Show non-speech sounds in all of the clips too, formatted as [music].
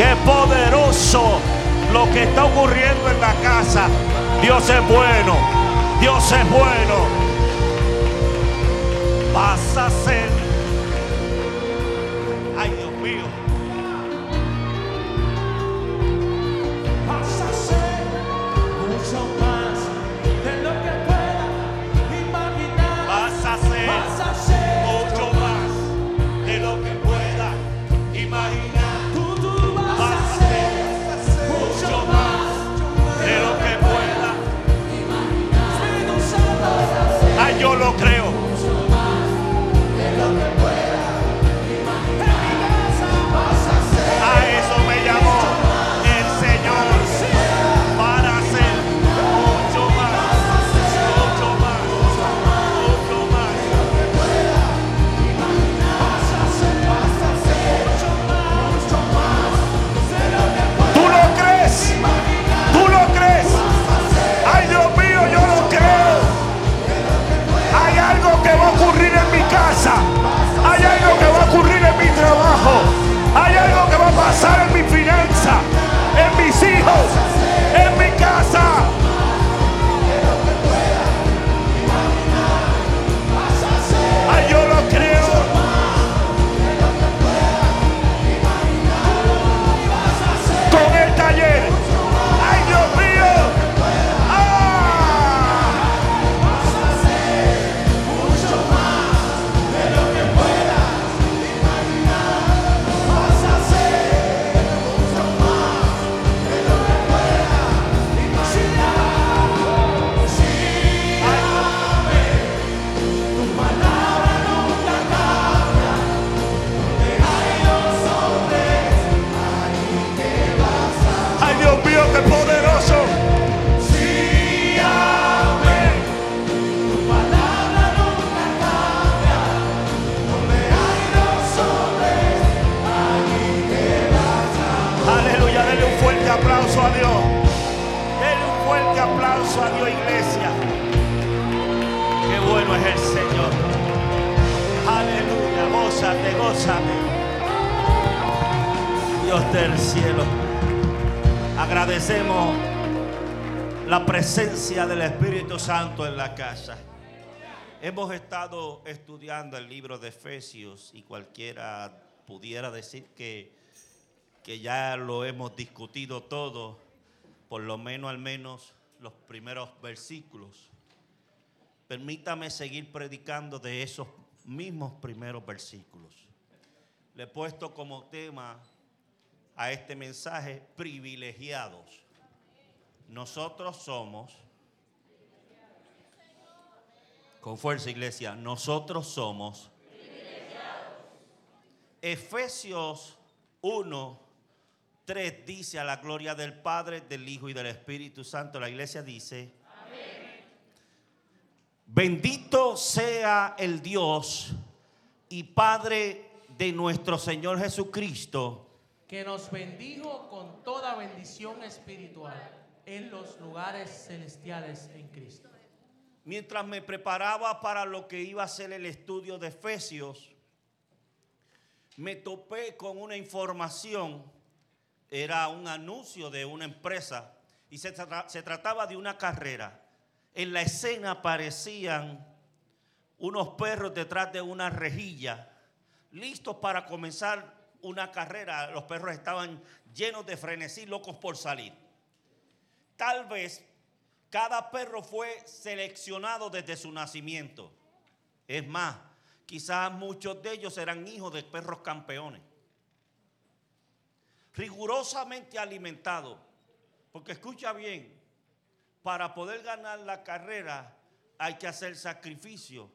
Qué poderoso lo que está ocurriendo en la casa. Dios es bueno. Dios es bueno. Vas a ser. Algo que aplauso a Dios, iglesia. Qué bueno es el Señor. Aleluya, gózate, gózate. Dios del cielo. Agradecemos la presencia del Espíritu Santo en la casa. Hemos estado estudiando el libro de Efesios y cualquiera pudiera decir que, que ya lo hemos discutido todo, por lo menos al menos los primeros versículos. Permítame seguir predicando de esos mismos primeros versículos. Le he puesto como tema a este mensaje privilegiados. Nosotros somos, con fuerza iglesia, nosotros somos Efesios 1, 3 dice a la gloria del Padre, del Hijo y del Espíritu Santo. La iglesia dice, bendito sea el Dios y Padre de nuestro Señor Jesucristo que nos bendijo con toda bendición espiritual en los lugares celestiales en Cristo. Mientras me preparaba para lo que iba a ser el estudio de Efesios, me topé con una información, era un anuncio de una empresa y se, se trataba de una carrera. En la escena aparecían unos perros detrás de una rejilla, listos para comenzar una carrera. Los perros estaban llenos de frenesí, locos por salir. Tal vez cada perro fue seleccionado desde su nacimiento. Es más, quizás muchos de ellos eran hijos de perros campeones. Rigurosamente alimentados. Porque escucha bien, para poder ganar la carrera hay que hacer sacrificio.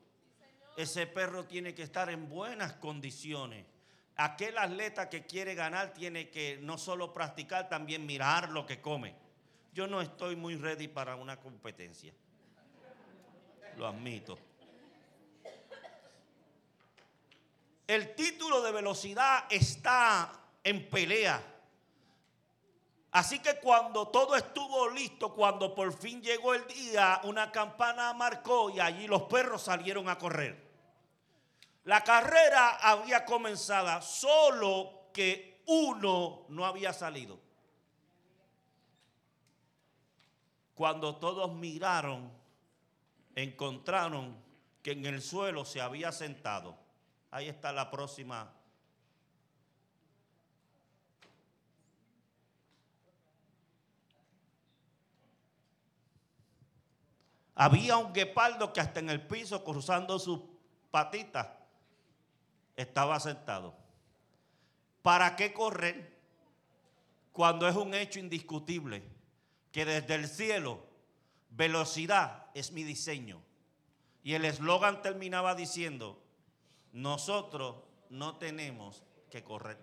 Ese perro tiene que estar en buenas condiciones. Aquel atleta que quiere ganar tiene que no solo practicar, también mirar lo que come. Yo no estoy muy ready para una competencia. Lo admito. El título de velocidad está en pelea. Así que cuando todo estuvo listo, cuando por fin llegó el día, una campana marcó y allí los perros salieron a correr. La carrera había comenzado, solo que uno no había salido. Cuando todos miraron, encontraron que en el suelo se había sentado. Ahí está la próxima. Había un guepardo que hasta en el piso, cruzando sus patitas, estaba sentado. ¿Para qué correr cuando es un hecho indiscutible que desde el cielo velocidad es mi diseño? Y el eslogan terminaba diciendo, nosotros no tenemos que correr.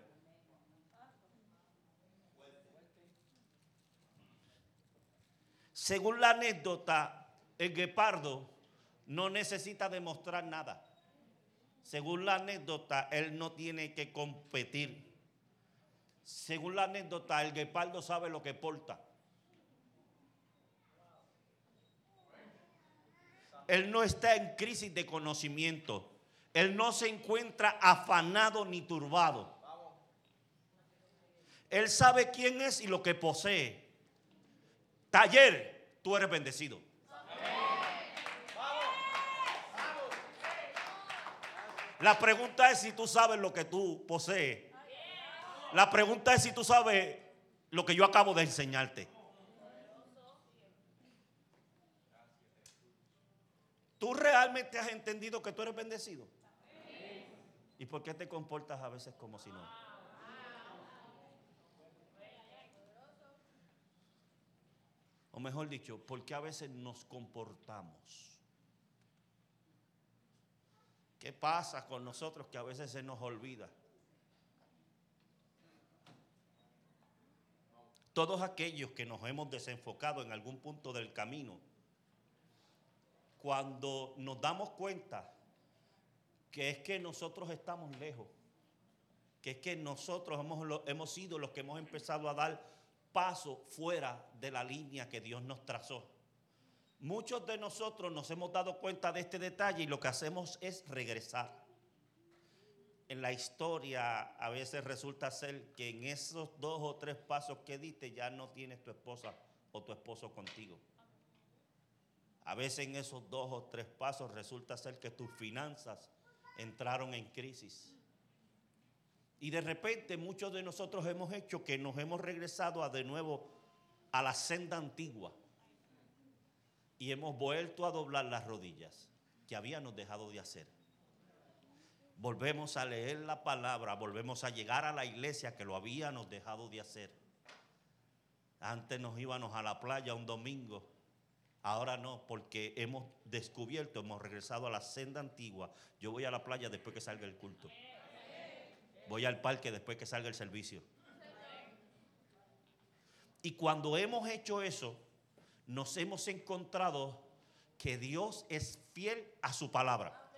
Según la anécdota, el guepardo no necesita demostrar nada. Según la anécdota, él no tiene que competir. Según la anécdota, el guepardo sabe lo que porta. Él no está en crisis de conocimiento. Él no se encuentra afanado ni turbado. Él sabe quién es y lo que posee. Taller, tú eres bendecido. La pregunta es si tú sabes lo que tú posees. La pregunta es si tú sabes lo que yo acabo de enseñarte. ¿Tú realmente has entendido que tú eres bendecido? ¿Y por qué te comportas a veces como si no? O mejor dicho, ¿por qué a veces nos comportamos? ¿Qué pasa con nosotros que a veces se nos olvida? Todos aquellos que nos hemos desenfocado en algún punto del camino, cuando nos damos cuenta que es que nosotros estamos lejos, que es que nosotros hemos, hemos sido los que hemos empezado a dar paso fuera de la línea que Dios nos trazó. Muchos de nosotros nos hemos dado cuenta de este detalle y lo que hacemos es regresar. En la historia a veces resulta ser que en esos dos o tres pasos que diste ya no tienes tu esposa o tu esposo contigo. A veces en esos dos o tres pasos resulta ser que tus finanzas entraron en crisis. Y de repente muchos de nosotros hemos hecho que nos hemos regresado a de nuevo a la senda antigua. Y hemos vuelto a doblar las rodillas que habíamos dejado de hacer. Volvemos a leer la palabra, volvemos a llegar a la iglesia que lo habíamos dejado de hacer. Antes nos íbamos a la playa un domingo Ahora no, porque hemos descubierto, hemos regresado a la senda antigua. Yo voy a la playa después que salga el culto. Voy al parque después que salga el servicio. Y cuando hemos hecho eso, nos hemos encontrado que Dios es fiel a su palabra.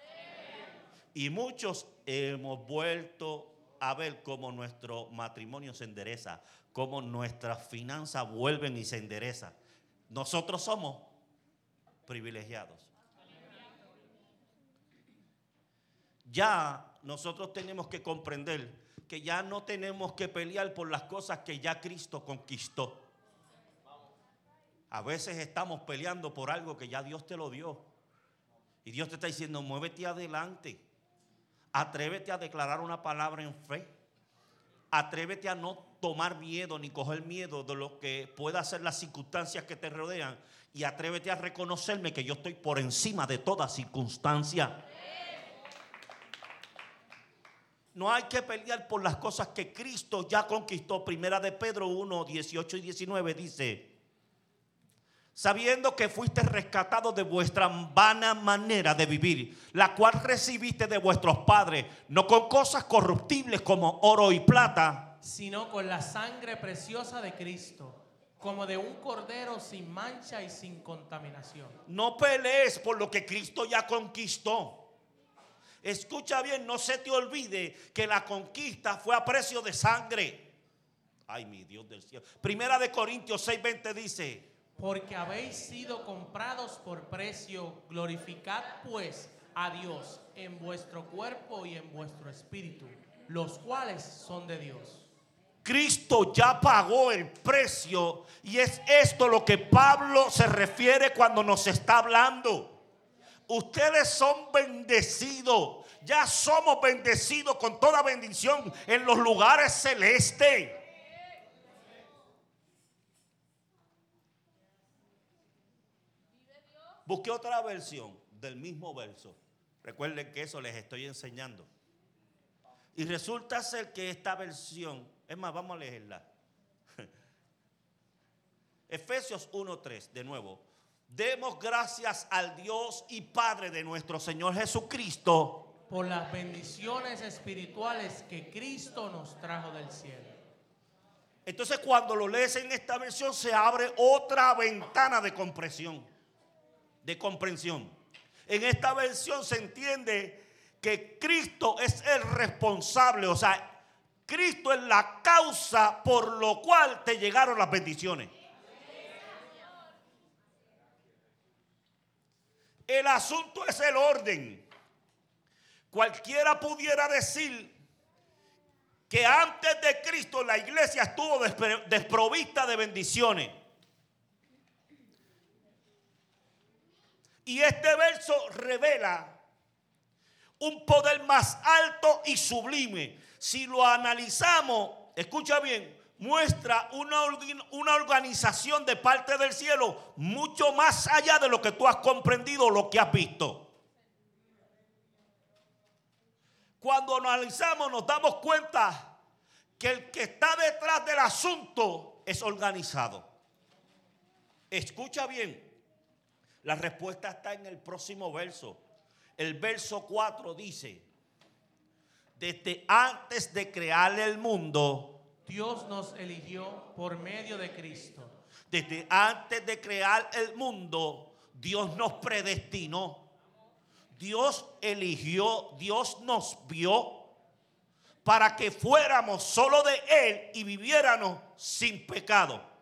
Y muchos hemos vuelto a ver cómo nuestro matrimonio se endereza, cómo nuestras finanzas vuelven y se enderezan. Nosotros somos privilegiados. Ya nosotros tenemos que comprender que ya no tenemos que pelear por las cosas que ya Cristo conquistó. A veces estamos peleando por algo que ya Dios te lo dio. Y Dios te está diciendo, muévete adelante. Atrévete a declarar una palabra en fe. Atrévete a no tomar miedo ni coger miedo de lo que pueda ser las circunstancias que te rodean. Y atrévete a reconocerme que yo estoy por encima de toda circunstancia. No hay que pelear por las cosas que Cristo ya conquistó. Primera de Pedro 1, 18 y 19 dice, sabiendo que fuiste rescatado de vuestra vana manera de vivir, la cual recibiste de vuestros padres, no con cosas corruptibles como oro y plata, sino con la sangre preciosa de Cristo, como de un cordero sin mancha y sin contaminación. No pelees por lo que Cristo ya conquistó. Escucha bien, no se te olvide que la conquista fue a precio de sangre. Ay, mi Dios del cielo. Primera de Corintios 6:20 dice, porque habéis sido comprados por precio, glorificad pues a Dios en vuestro cuerpo y en vuestro espíritu, los cuales son de Dios. Cristo ya pagó el precio y es esto lo que Pablo se refiere cuando nos está hablando. Ustedes son bendecidos. Ya somos bendecidos con toda bendición en los lugares celestes. Busqué otra versión del mismo verso. Recuerden que eso les estoy enseñando. Y resulta ser que esta versión, es más, vamos a leerla. [laughs] Efesios 1.3, de nuevo. Demos gracias al Dios y Padre de nuestro Señor Jesucristo. Por las bendiciones espirituales que Cristo nos trajo del cielo. Entonces cuando lo lees en esta versión se abre otra ventana de comprensión. De comprensión. En esta versión se entiende que Cristo es el responsable, o sea, Cristo es la causa por lo cual te llegaron las bendiciones. El asunto es el orden. Cualquiera pudiera decir que antes de Cristo la iglesia estuvo desprovista de bendiciones. Y este verso revela un poder más alto y sublime. Si lo analizamos, escucha bien, muestra una, una, organización de parte del cielo mucho más allá de lo que tú has comprendido, lo que has visto. Cuando analizamos nos damos cuenta que el que está detrás del asunto es organizado. Escucha bien, la respuesta está en el próximo verso. El verso 4 dice, desde antes de crear el mundo, Dios nos eligió por medio de Cristo. Desde antes de crear el mundo, Dios nos predestinó. Dios eligió, Dios nos vio para que fuéramos solo de Él y viviéramos sin pecado.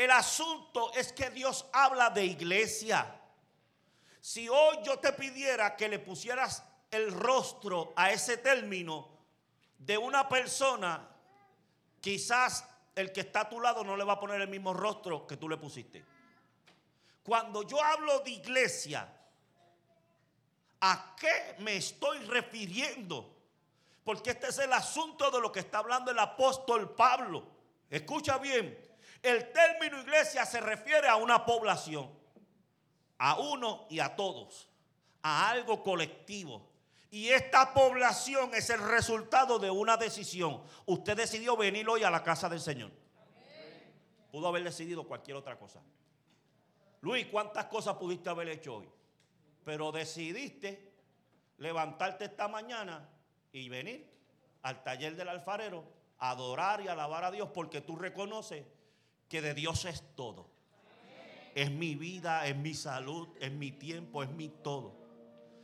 El asunto es que Dios habla de iglesia. Si hoy yo te pidiera que le pusieras el rostro a ese término de una persona, quizás el que está a tu lado no le va a poner el mismo rostro que tú le pusiste. Cuando yo hablo de iglesia, ¿a qué me estoy refiriendo? Porque este es el asunto de lo que está hablando el apóstol Pablo. Escucha bien, el término iglesia se refiere a una población a uno y a todos, a algo colectivo. Y esta población es el resultado de una decisión. Usted decidió venir hoy a la casa del Señor. Pudo haber decidido cualquier otra cosa. Luis, ¿cuántas cosas pudiste haber hecho hoy? Pero decidiste levantarte esta mañana y venir al taller del alfarero, adorar y alabar a Dios porque tú reconoces que de Dios es todo es mi vida, es mi salud, es mi tiempo, es mi todo.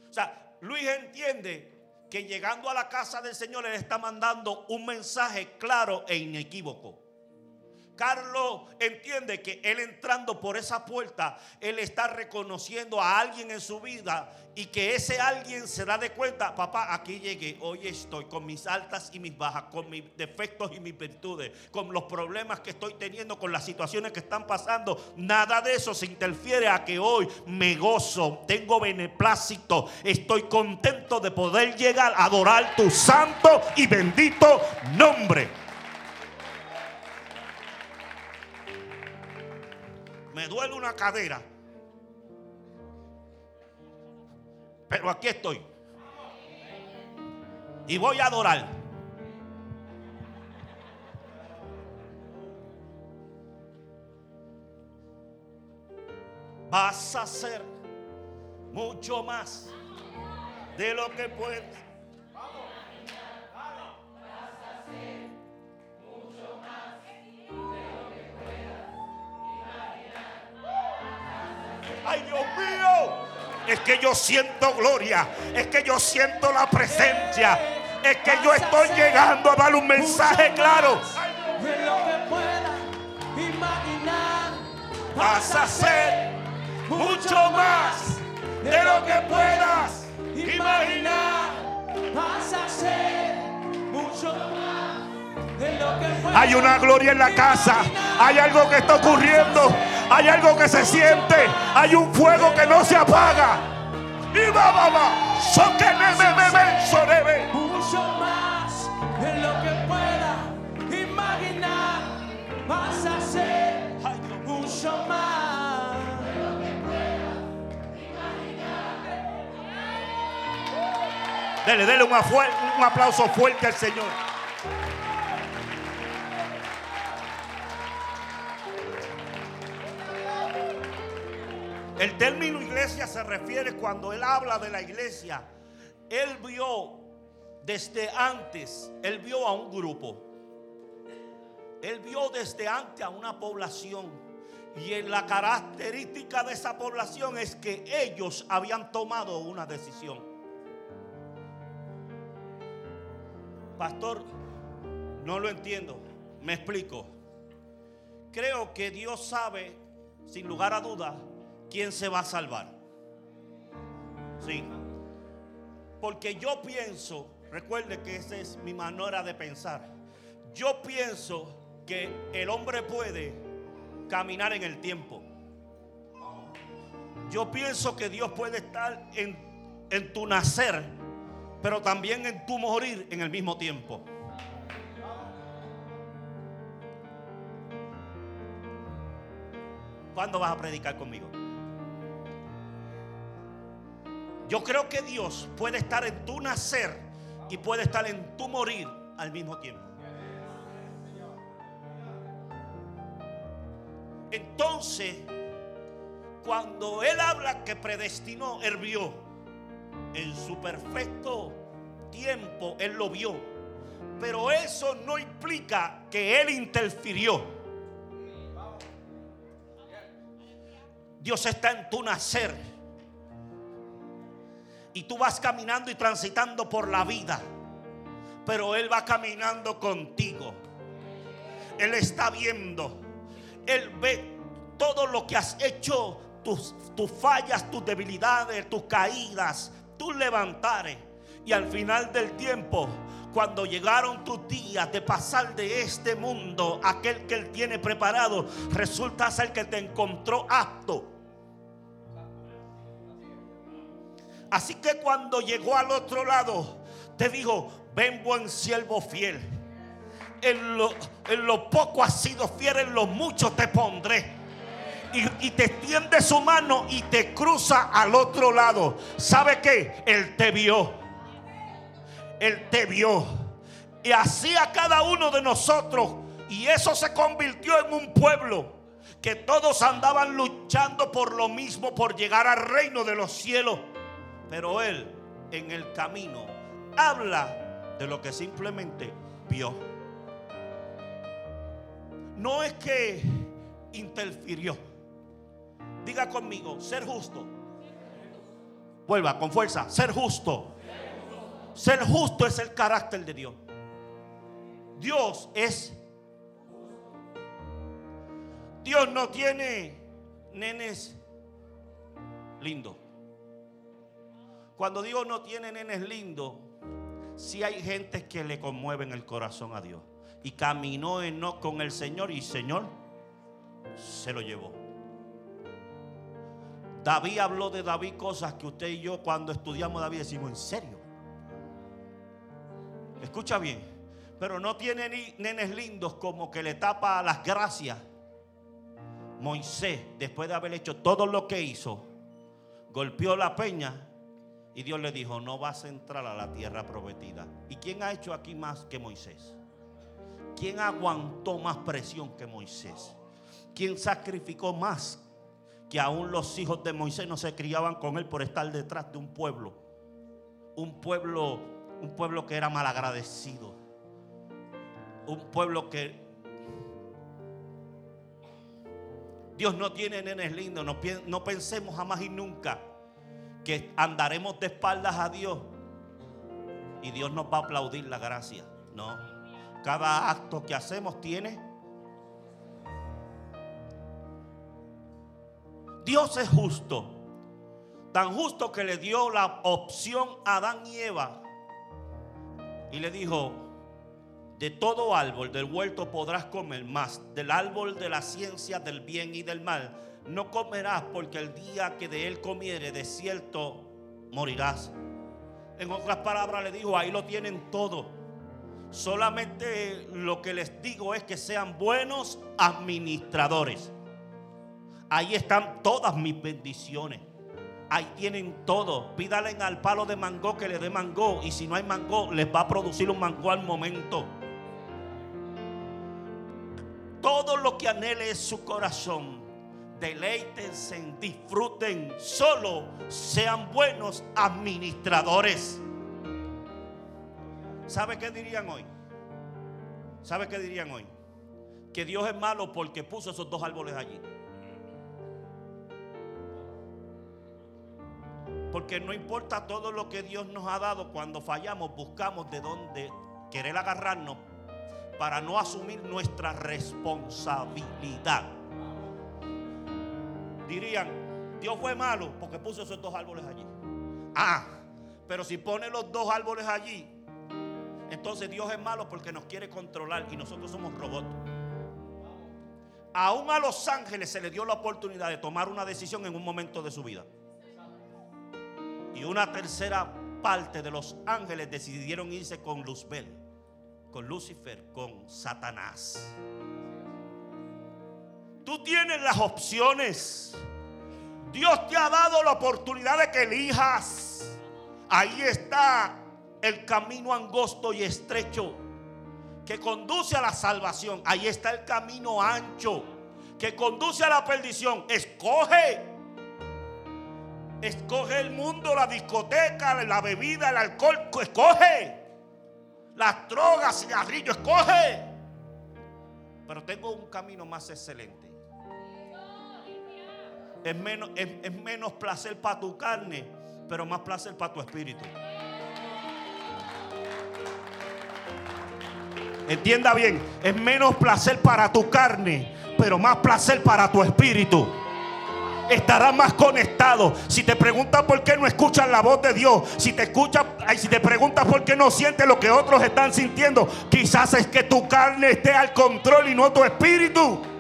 O sea, Luis entiende que llegando a la casa del Señor, Él está mandando un mensaje claro e inequívoco. Carlos entiende que él entrando por esa puerta, él está reconociendo a alguien en su vida y que ese alguien se da de cuenta, papá, aquí llegué, hoy estoy con mis altas y mis bajas, con mis defectos y mis virtudes, con los problemas que estoy teniendo, con las situaciones que están pasando. Nada de eso se interfiere a que hoy me gozo, tengo beneplácito, estoy contento de poder llegar a adorar tu santo y bendito nombre. Me duele una cadera. Pero aquí estoy. Y voy a adorar. Vas a hacer mucho más de lo que puedes. Ay, Dios mío. Es que yo siento gloria. Es que yo siento la presencia. Es que yo estoy llegando a dar un mensaje claro. De lo que pueda imaginar. Vas a hacer mucho más de lo que puedas imaginar. Vas a hacer mucho más Hay una gloria en la casa. Hay algo que está ocurriendo. Hay algo que se siente. Hay un fuego que no se apaga. Y va, va, va. Que. Mucho más de lo que pueda imaginar. Vas a hacer mucho más. Dele, dele un, afuer- un aplauso fuerte al Señor. El término iglesia se refiere cuando él habla de la iglesia. Él vio desde antes, él vio a un grupo. Él vio desde antes a una población. Y en la característica de esa población es que ellos habían tomado una decisión. Pastor, no lo entiendo. Me explico. Creo que Dios sabe, sin lugar a dudas, quién se va a salvar. Sí. Porque yo pienso, recuerde que esa es mi manera de pensar. Yo pienso que el hombre puede caminar en el tiempo. Yo pienso que Dios puede estar en, en tu nacer, pero también en tu morir en el mismo tiempo. ¿Cuándo vas a predicar conmigo? Yo creo que Dios puede estar en tu nacer y puede estar en tu morir al mismo tiempo. Entonces, cuando Él habla que predestinó, Él vio en su perfecto tiempo, Él lo vio. Pero eso no implica que Él interfirió. Dios está en tu nacer. Y tú vas caminando y transitando por la vida. Pero Él va caminando contigo. Él está viendo. Él ve todo lo que has hecho. Tus, fallas, tus debilidades, tus caídas, tus levantares. Y al final del tiempo, cuando llegaron tus días de pasar de este mundo, aquel que Él tiene preparado, resulta ser que te encontró apto. Así que cuando llegó al otro lado, te dijo, ven buen siervo fiel. En lo, en lo poco has sido fiel, en lo mucho te pondré. Y, y te extiende su mano y te cruza al otro lado. ¿Sabe qué? Él te vio. Él te vio. Y así a cada uno de nosotros. Y eso se convirtió en un pueblo. Que todos andaban luchando por lo mismo, por llegar al reino de los cielos. Pero Él en el camino habla de lo que simplemente vio. No es que interfirió. Diga conmigo, ser justo. Vuelva con fuerza, ser justo. Ser justo es el carácter de Dios. Dios es... Dios no tiene nenes lindos. Cuando digo no tiene nenes lindos, sí hay gente que le conmueven el corazón a Dios. Y caminó Enoch con el Señor y el Señor se lo llevó. David habló de David cosas que usted y yo cuando estudiamos David decimos, ¿en serio? Escucha bien, pero no tiene ni nenes lindos como que le tapa las gracias. Moisés, después de haber hecho todo lo que hizo, golpeó la peña y Dios le dijo, no vas a entrar a la tierra prometida. ¿Y quién ha hecho aquí más que Moisés? ¿Quién aguantó más presión que Moisés? ¿Quién sacrificó más que aún los hijos de Moisés no se criaban con él por estar detrás de un pueblo? Un pueblo, un pueblo que era malagradecido. Un pueblo que Dios no tiene nenes lindos. No, no pensemos jamás y nunca que andaremos de espaldas a Dios y Dios nos va a aplaudir la gracia. No. Cada acto que hacemos tiene. Dios es justo. Tan justo que le dio la opción a Adán y Eva. Y le dijo, de todo árbol del huerto podrás comer, más del árbol de la ciencia del bien y del mal no comerás, porque el día que de él comiere, de cierto morirás. En otras palabras le dijo, ahí lo tienen todo. Solamente lo que les digo es que sean buenos administradores. Ahí están todas mis bendiciones. Ahí tienen todo. Pídale al palo de mango que le dé mango. Y si no hay mango, les va a producir un mango al momento. Todo lo que anhele es su corazón. Deleítense, disfruten, solo sean buenos administradores. ¿Sabe qué dirían hoy? ¿Sabe qué dirían hoy? Que Dios es malo porque puso esos dos árboles allí. Porque no importa todo lo que Dios nos ha dado, cuando fallamos buscamos de dónde querer agarrarnos para no asumir nuestra responsabilidad. Dirían, Dios fue malo porque puso esos dos árboles allí. Ah, pero si pone los dos árboles allí, entonces Dios es malo porque nos quiere controlar y nosotros somos robots. Aún a los ángeles se les dio la oportunidad de tomar una decisión en un momento de su vida. Y una tercera parte de los ángeles decidieron irse con Luzbel, con Lucifer, con Satanás. Tú tienes las opciones. Dios te ha dado la oportunidad de que elijas. Ahí está el camino angosto y estrecho que conduce a la salvación. Ahí está el camino ancho que conduce a la perdición. Escoge. Escoge el mundo, la discoteca, la bebida, el alcohol. Escoge. Las drogas, cigarrillos. Escoge. Pero tengo un camino más excelente. Es menos, es menos placer para tu carne, pero más placer para tu espíritu. Entienda bien, es menos placer para tu carne, pero más placer para tu espíritu. Estarás más conectado. Si te preguntas por qué no escuchas la voz de Dios, si te escuchas, si te preguntas por qué no sientes lo que otros están sintiendo, quizás es que tu carne esté al control y no tu espíritu.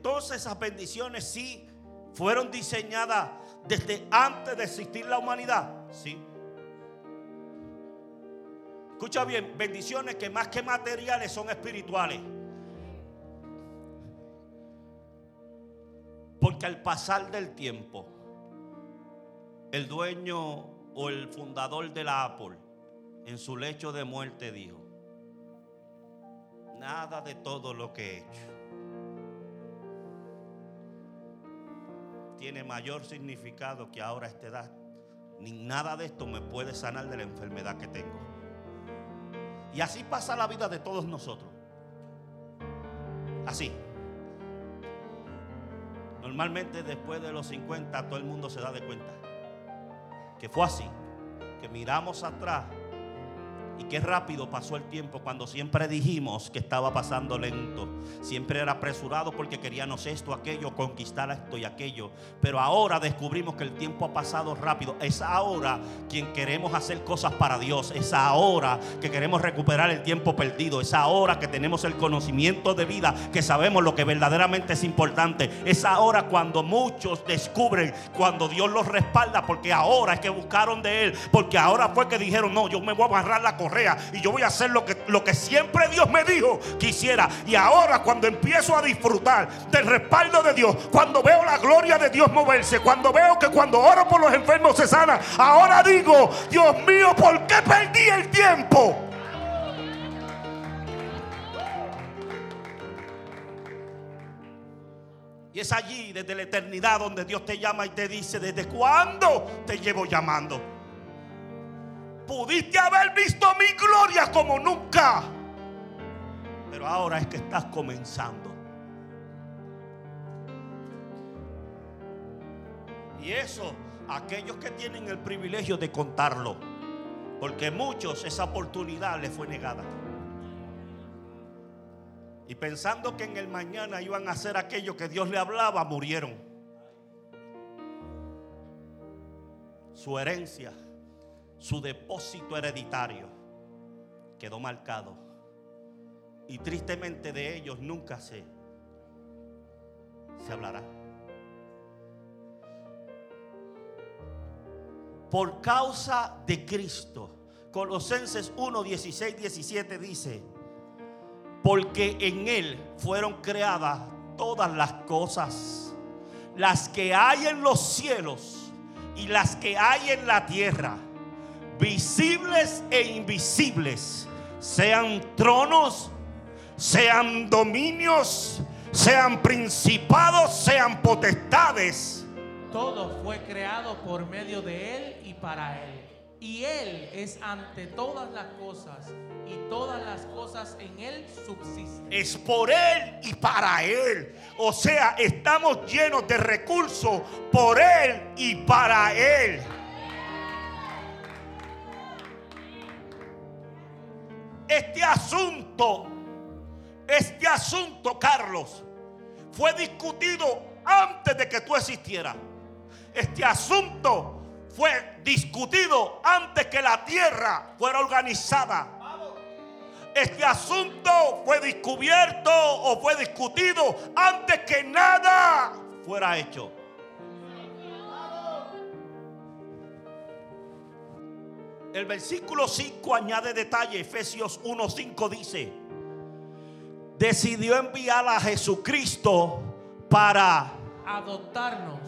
Entonces esas bendiciones sí fueron diseñadas desde antes de existir la humanidad. Sí. Escucha bien, bendiciones que más que materiales son espirituales. Porque al pasar del tiempo, el dueño o el fundador de la Apple, en su lecho de muerte, dijo, nada de todo lo que he hecho tiene mayor significado que ahora esta edad. Ni nada de esto me puede sanar de la enfermedad que tengo. Y así pasa la vida de todos nosotros. Así. Normalmente después de los 50 todo el mundo se da de cuenta que fue así. Que miramos atrás y qué rápido pasó el tiempo cuando siempre dijimos que estaba pasando lento. Siempre era apresurado porque queríamos esto, aquello, conquistar esto y aquello. Pero ahora descubrimos que el tiempo ha pasado rápido. Es ahora quien queremos hacer cosas para Dios. Es ahora que queremos recuperar el tiempo perdido. Es ahora que tenemos el conocimiento de vida, que sabemos lo que verdaderamente es importante. Es ahora cuando muchos descubren, cuando Dios los respalda, porque ahora es que buscaron de Él. Porque ahora fue que dijeron, no, yo me voy a agarrar la y yo voy a hacer lo que, lo que siempre Dios me dijo que hiciera. Y ahora cuando empiezo a disfrutar del respaldo de Dios, cuando veo la gloria de Dios moverse, cuando veo que cuando oro por los enfermos se sana, ahora digo, Dios mío, ¿por qué perdí el tiempo? Y es allí, desde la eternidad, donde Dios te llama y te dice, ¿desde cuándo te llevo llamando? Pudiste haber visto mi gloria como nunca. Pero ahora es que estás comenzando. Y eso, aquellos que tienen el privilegio de contarlo, porque muchos esa oportunidad les fue negada. Y pensando que en el mañana iban a hacer aquello que Dios le hablaba, murieron. su herencia, su depósito hereditario quedó marcado. Y tristemente de ellos nunca se, se hablará. Por causa de Cristo. Colosenses 1, 16, 17 dice, porque en Él fueron creadas todas las cosas, las que hay en los cielos y las que hay en la tierra, visibles e invisibles, sean tronos, sean dominios, sean principados, sean potestades. Todo fue creado por medio de Él y para Él. Y Él es ante todas las cosas y todas las cosas en Él subsisten. Es por Él y para Él. O sea, estamos llenos de recursos por Él y para Él. Este asunto, este asunto, Carlos, fue discutido antes de que tú existieras. Este asunto fue discutido antes que la tierra fuera organizada. Este asunto fue descubierto o fue discutido antes que nada fuera hecho. El versículo 5 añade detalle, Efesios 1:5 dice, decidió enviar a Jesucristo para Adoptarnos,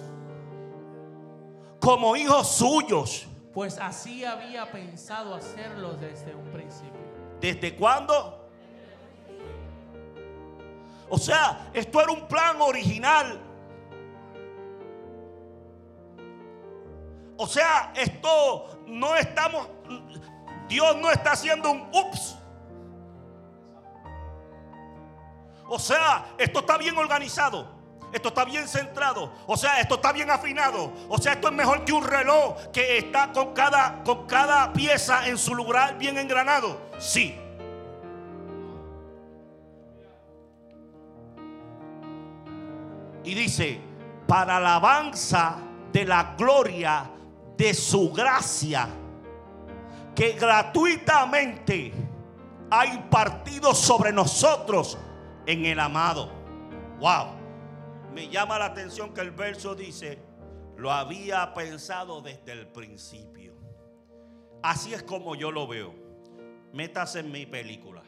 como hijos suyos. pues así había pensado hacerlo desde un principio. ¿Desde cuándo? O sea, esto era un plan original. O sea, esto no estamos, Dios no está haciendo un ups. O sea, esto está bien organizado. Esto está bien centrado. O sea, esto está bien afinado. O sea, esto es mejor que un reloj que está con cada, con cada pieza en su lugar bien engranado. Sí. Y dice, para alabanza de la gloria de su gracia, que gratuitamente ha impartido sobre nosotros en el amado. Wow. Me llama la atención que el verso dice, lo había pensado desde el principio. Así es como yo lo veo. Métase en mi película.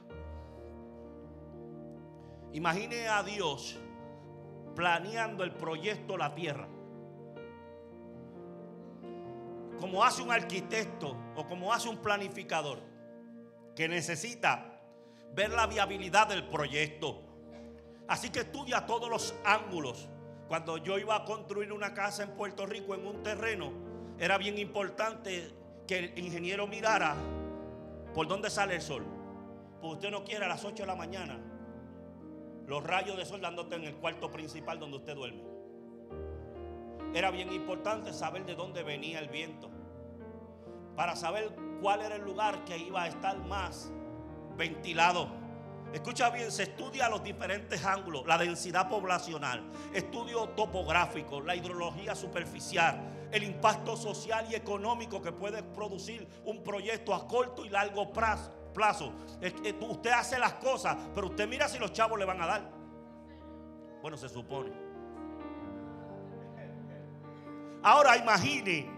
Imagine a Dios planeando el proyecto La Tierra. Como hace un arquitecto o como hace un planificador que necesita ver la viabilidad del proyecto. Así que estudia todos los ángulos. Cuando yo iba a construir una casa en Puerto Rico en un terreno, era bien importante que el ingeniero mirara por dónde sale el sol. Pues usted no quiere a las 8 de la mañana los rayos de sol dándote en el cuarto principal donde usted duerme. Era bien importante saber de dónde venía el viento. Para saber cuál era el lugar que iba a estar más ventilado. Escucha bien, se estudia los diferentes ángulos, la densidad poblacional, estudio topográfico, la hidrología superficial, el impacto social y económico que puede producir un proyecto a corto y largo plazo. plazo. Usted hace las cosas, pero usted mira si los chavos le van a dar. Bueno, se supone. Ahora imagine,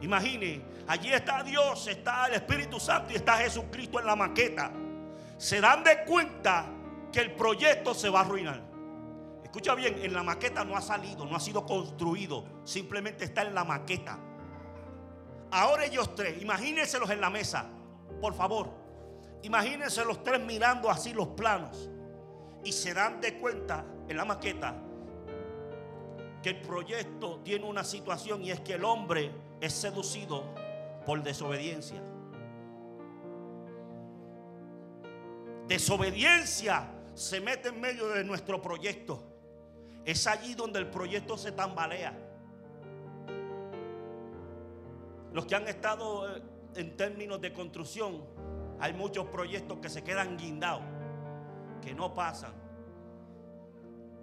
imagine, allí está Dios, está el Espíritu Santo y está Jesucristo en la maqueta se dan de cuenta que el proyecto se va a arruinar. Escucha bien, en la maqueta no ha salido, no ha sido construido, simplemente está en la maqueta. Ahora ellos tres, imagínenselos en la mesa, por favor. Imagínense los tres mirando así los planos y se dan de cuenta en la maqueta que el proyecto tiene una situación y es que el hombre es seducido por desobediencia. desobediencia se mete en medio de nuestro proyecto. Es allí donde el proyecto se tambalea. Los que han estado eh, en términos de construcción, hay muchos proyectos que se quedan guindados, que no pasan.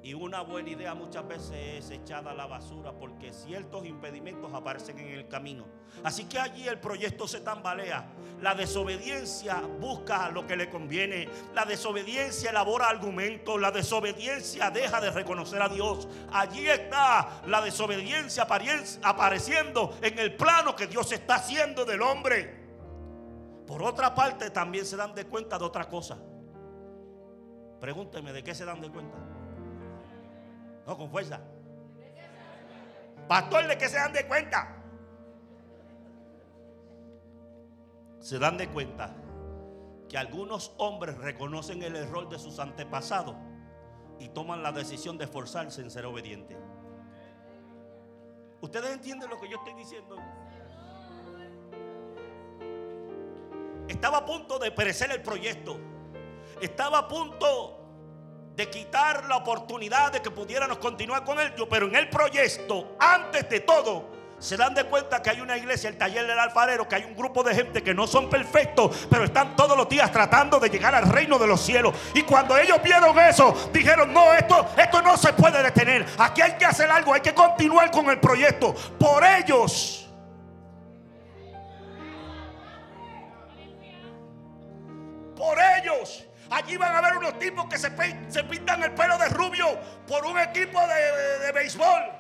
Y una buena idea muchas veces es echada a la basura porque ciertos impedimentos aparecen en el camino. Así que allí el proyecto se tambalea. La desobediencia busca lo que le conviene. La desobediencia elabora argumentos. La desobediencia deja de reconocer a Dios. Allí está la desobediencia apareciendo en el plano que Dios está haciendo del hombre. Por otra parte, también se dan de cuenta de otra cosa. Pregúnteme, ¿de qué se dan de cuenta? Con fuerza. Pastor, ¿de qué se dan de cuenta? Se dan de cuenta que algunos hombres reconocen el error de sus antepasados y toman la decisión de esforzarse en ser obedientes. ¿Ustedes entienden lo que yo estoy diciendo? Estaba a punto de perecer el proyecto. Estaba a punto de quitar la oportunidad de que pudiéramos continuar con él. Pero en el proyecto, antes de todo, se dan de cuenta que hay una iglesia, el taller del alfarero, que hay un grupo de gente que no son perfectos, pero están todos los días tratando de llegar al reino de los cielos. Y cuando ellos vieron eso, dijeron, no, esto, esto no se puede detener. Aquí hay que hacer algo, hay que continuar con el proyecto. Por ellos. Allí van a ver unos tipos que se, pintan el pelo de rubio por un equipo de, de béisbol.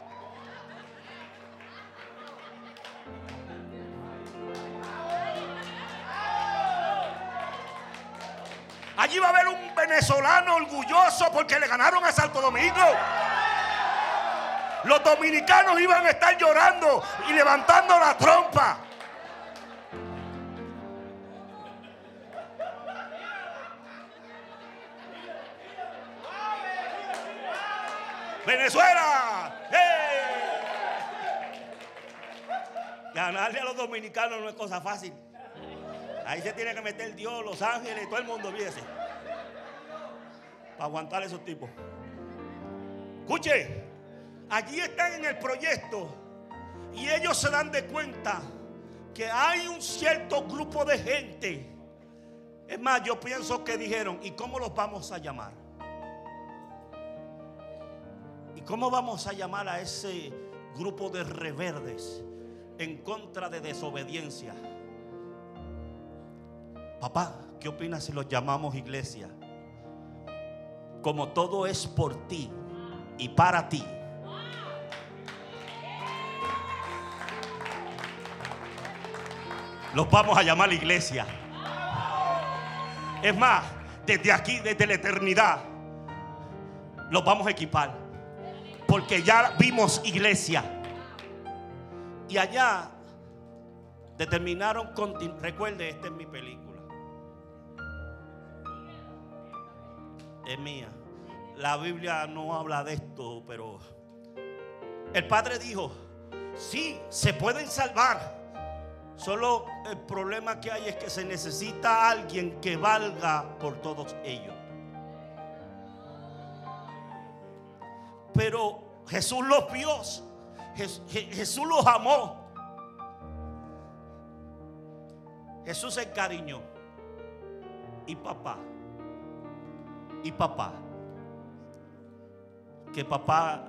Allí va a haber un venezolano orgulloso porque le ganaron a Santo Domingo. Los dominicanos iban a estar llorando y levantando la trompa. Venezuela. Ganarle a los dominicanos no es cosa fácil. Ahí se tiene que meter Dios, los ángeles, todo el mundo viese. Para aguantar a esos tipos. Escuche, allí están en el proyecto y ellos se dan de cuenta que hay un cierto grupo de gente. Es más, yo pienso que dijeron, ¿y cómo los vamos a llamar? Cómo vamos a llamar a ese grupo de reverdes en contra de desobediencia? Papá, ¿qué opinas si los llamamos iglesia? Como todo es por ti y para ti. Los vamos a llamar iglesia. Es más, desde aquí, desde la eternidad, los vamos a equipar porque ya vimos iglesia. Y allá determinaron, recuerde, esta es mi película. Es mía. La Biblia no habla de esto, pero el Padre dijo, sí, se pueden salvar. Solo el problema que hay es que se necesita alguien que valga por todos ellos. Pero Jesús los vio. Jesús los amó. Jesús se encariñó. Y papá. Y papá. Que papá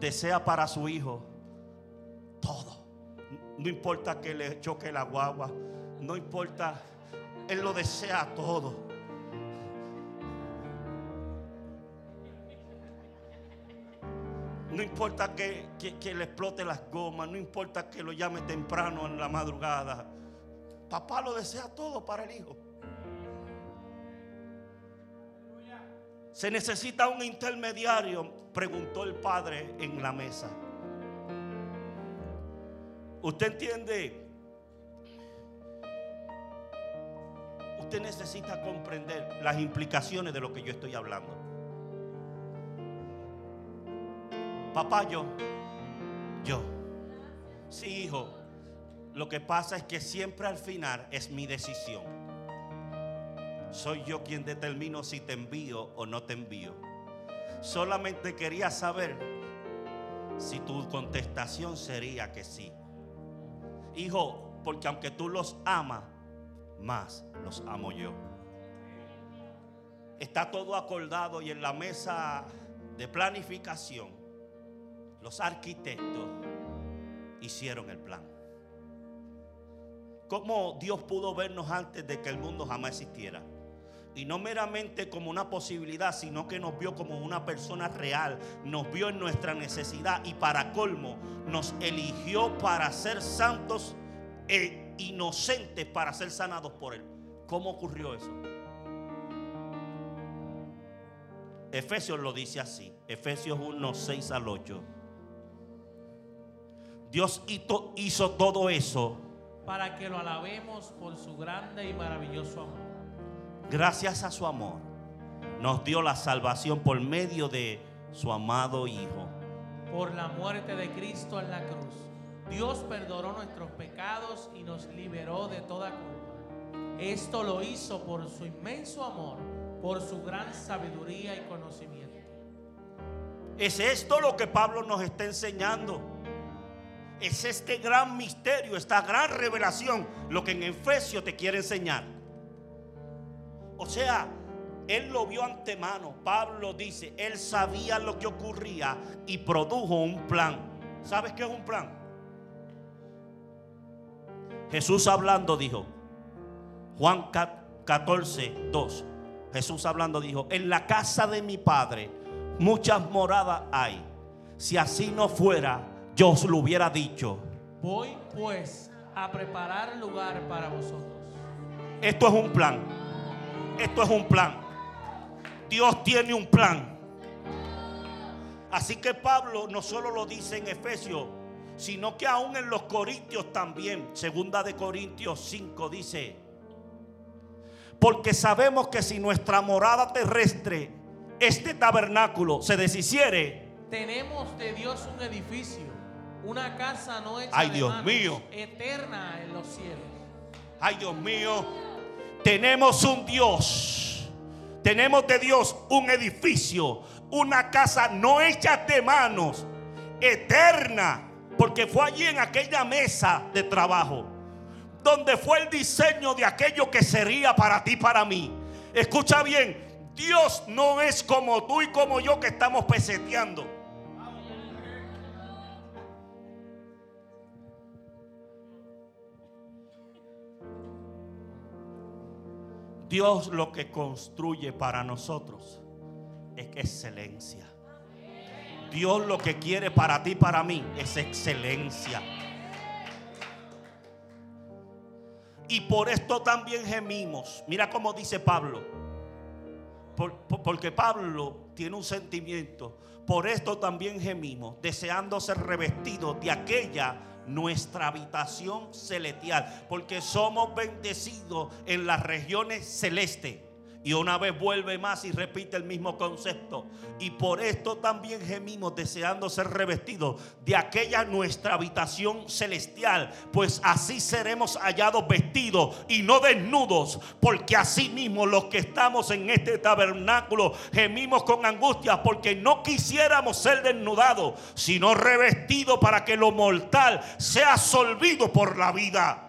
desea para su hijo todo. No importa que le choque la guagua. No importa. Él lo desea todo. No importa que, le explote las gomas, no importa que lo llame temprano en la madrugada. Papá lo desea todo para el hijo. Se necesita un intermediario, preguntó el padre en la mesa. ¿Usted entiende? Usted necesita comprender las implicaciones de lo que yo estoy hablando. Papá, yo, yo. Sí, hijo. Lo que pasa es que siempre al final es mi decisión. Soy yo quien determino si te envío o no te envío. Solamente quería saber si tu contestación sería que sí. Hijo, porque aunque tú los amas, más los amo yo. Está todo acordado y en la mesa de planificación, los arquitectos hicieron el plan. ¿Cómo Dios pudo vernos antes de que el mundo jamás existiera? Y no meramente como una posibilidad, sino que nos vio como una persona real, nos vio en nuestra necesidad y para colmo nos eligió para ser santos e inocentes para ser sanados por Él. ¿Cómo ocurrió eso? Efesios lo dice así, Efesios 1, 6 al 8. Dios hizo todo eso para que lo alabemos por su grande y maravilloso amor. Gracias a su amor, nos dio la salvación por medio de su amado Hijo. Por la muerte de Cristo en la cruz, Dios perdonó nuestros pecados y nos liberó de toda culpa. Esto lo hizo por su inmenso amor, por su gran sabiduría y conocimiento. Es esto lo que Pablo nos está enseñando es este gran misterio, esta gran revelación, lo que en Efesios te quiere enseñar. O sea, él lo vio antemano. Pablo dice, él sabía lo que ocurría y produjo un plan. ¿Sabes qué es un plan? Jesús hablando dijo, Juan 14, 2. Jesús hablando dijo, en la casa de mi padre muchas moradas hay. Si así no fuera, yo os lo hubiera dicho. Voy pues a preparar lugar para vosotros. Esto es un plan. Esto es un plan. Dios tiene un plan. Así que Pablo no solo lo dice en Efesios, sino que aún en los Corintios también. Segunda de Corintios 5 dice, porque sabemos que si nuestra morada terrestre, este tabernáculo, se deshiciere, tenemos de Dios un edificio una casa no hecha Ay, Dios mío. eterna en los cielos. Ay, Dios mío. Tenemos un Dios. Tenemos de Dios un edificio, una casa no hecha de manos, eterna, porque fue allí en aquella mesa de trabajo, donde fue el diseño de aquello que sería para ti, para mí. Escucha bien, Dios no es como tú y como yo que estamos peseteando. Dios lo que construye para nosotros es excelencia. Dios lo que quiere para ti, para mí, es excelencia. Y por esto también gemimos. Mira cómo dice Pablo. porque Pablo tiene un sentimiento. Por esto también gemimos, deseando ser revestidos de aquella nuestra habitación celestial, porque somos bendecidos en las regiones celestes. Y una vez vuelve más y repite el mismo concepto. Y por esto también gemimos deseando ser revestidos de aquella nuestra habitación celestial. Pues así seremos hallados vestidos y no desnudos. Porque así mismo los que estamos en este tabernáculo gemimos con angustia. Porque no quisiéramos ser desnudados, sino revestidos para que lo mortal sea absorbido por la vida.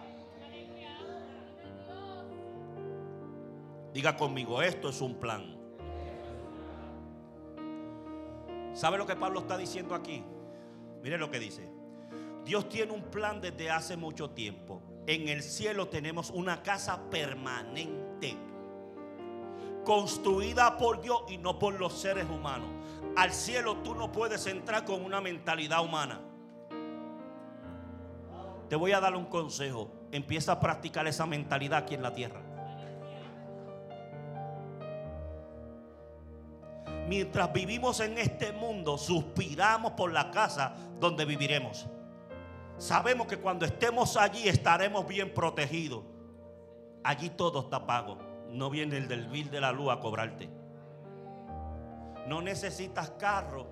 Diga conmigo, esto es un plan. ¿Sabe lo que Pablo está diciendo aquí? Mire lo que dice. Dios tiene un plan desde hace mucho tiempo. En el cielo tenemos una casa permanente. Construida por Dios y no por los seres humanos. Al cielo tú no puedes entrar con una mentalidad humana. Te voy a dar un consejo. Empieza a practicar esa mentalidad aquí en la tierra. Mientras vivimos en este mundo, suspiramos por la casa donde viviremos. Sabemos que cuando estemos allí estaremos bien protegidos. Allí todo está pago. No viene el del bill de la luz a cobrarte. No necesitas carro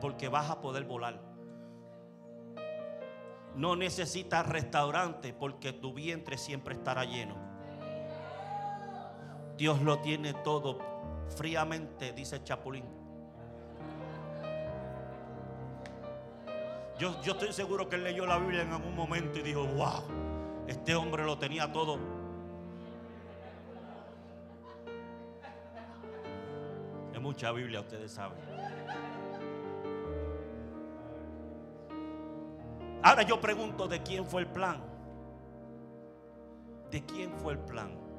porque vas a poder volar. No necesitas restaurante porque tu vientre siempre estará lleno. Dios lo tiene todo fríamente, dice Chapulín. Yo, yo estoy seguro que él leyó la Biblia en algún momento y dijo, wow, este hombre lo tenía todo. Es mucha Biblia, ustedes saben. Ahora yo pregunto de quién fue el plan. ¿De quién fue el plan?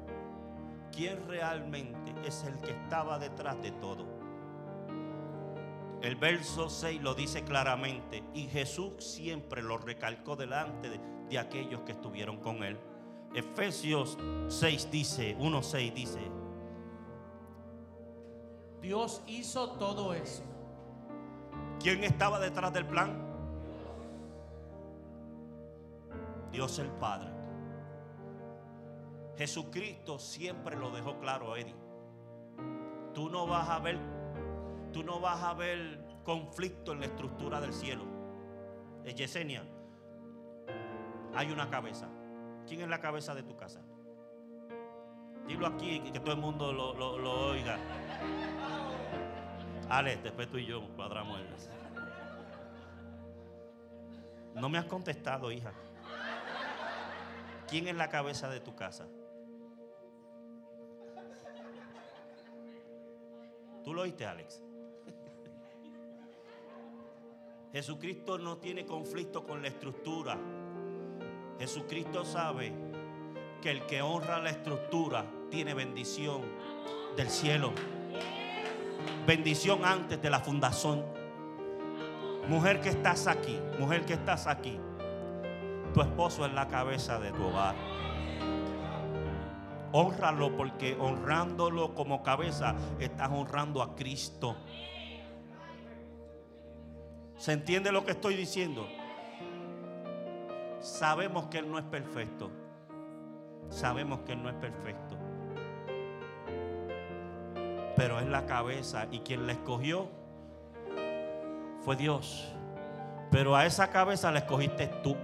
¿Quién realmente es el que estaba detrás de todo? El verso 6 lo dice claramente y Jesús siempre lo recalcó delante de, de aquellos que estuvieron con él. Efesios 6 dice, 1.6 dice, Dios hizo todo eso. ¿quién estaba detrás del plan? Dios el Padre. Jesucristo siempre lo dejó claro, Eddie. Tú no vas a ver, tú no vas a ver conflicto en la estructura del cielo. Es Yesenia. Hay una cabeza. ¿Quién es la cabeza de tu casa? Dilo aquí que todo el mundo lo, lo- lo oiga. Alex, después tú y yo cuadramos el. No me has contestado, hija. ¿Quién es la cabeza de tu casa? ¿Tú lo oíste, Alex? Jesucristo no tiene conflicto con la estructura. Jesucristo sabe que el que honra la estructura tiene bendición del cielo. Bendición antes de la fundación. Mujer que estás aquí, mujer que estás aquí, tu esposo es la cabeza de tu hogar. Honralo porque honrándolo como cabeza estás honrando a Cristo. ¿Se entiende lo que estoy diciendo? Sabemos que Él no es perfecto. Sabemos que Él no es perfecto. Pero es la cabeza y quien la escogió fue Dios. Pero a esa cabeza la escogiste tú.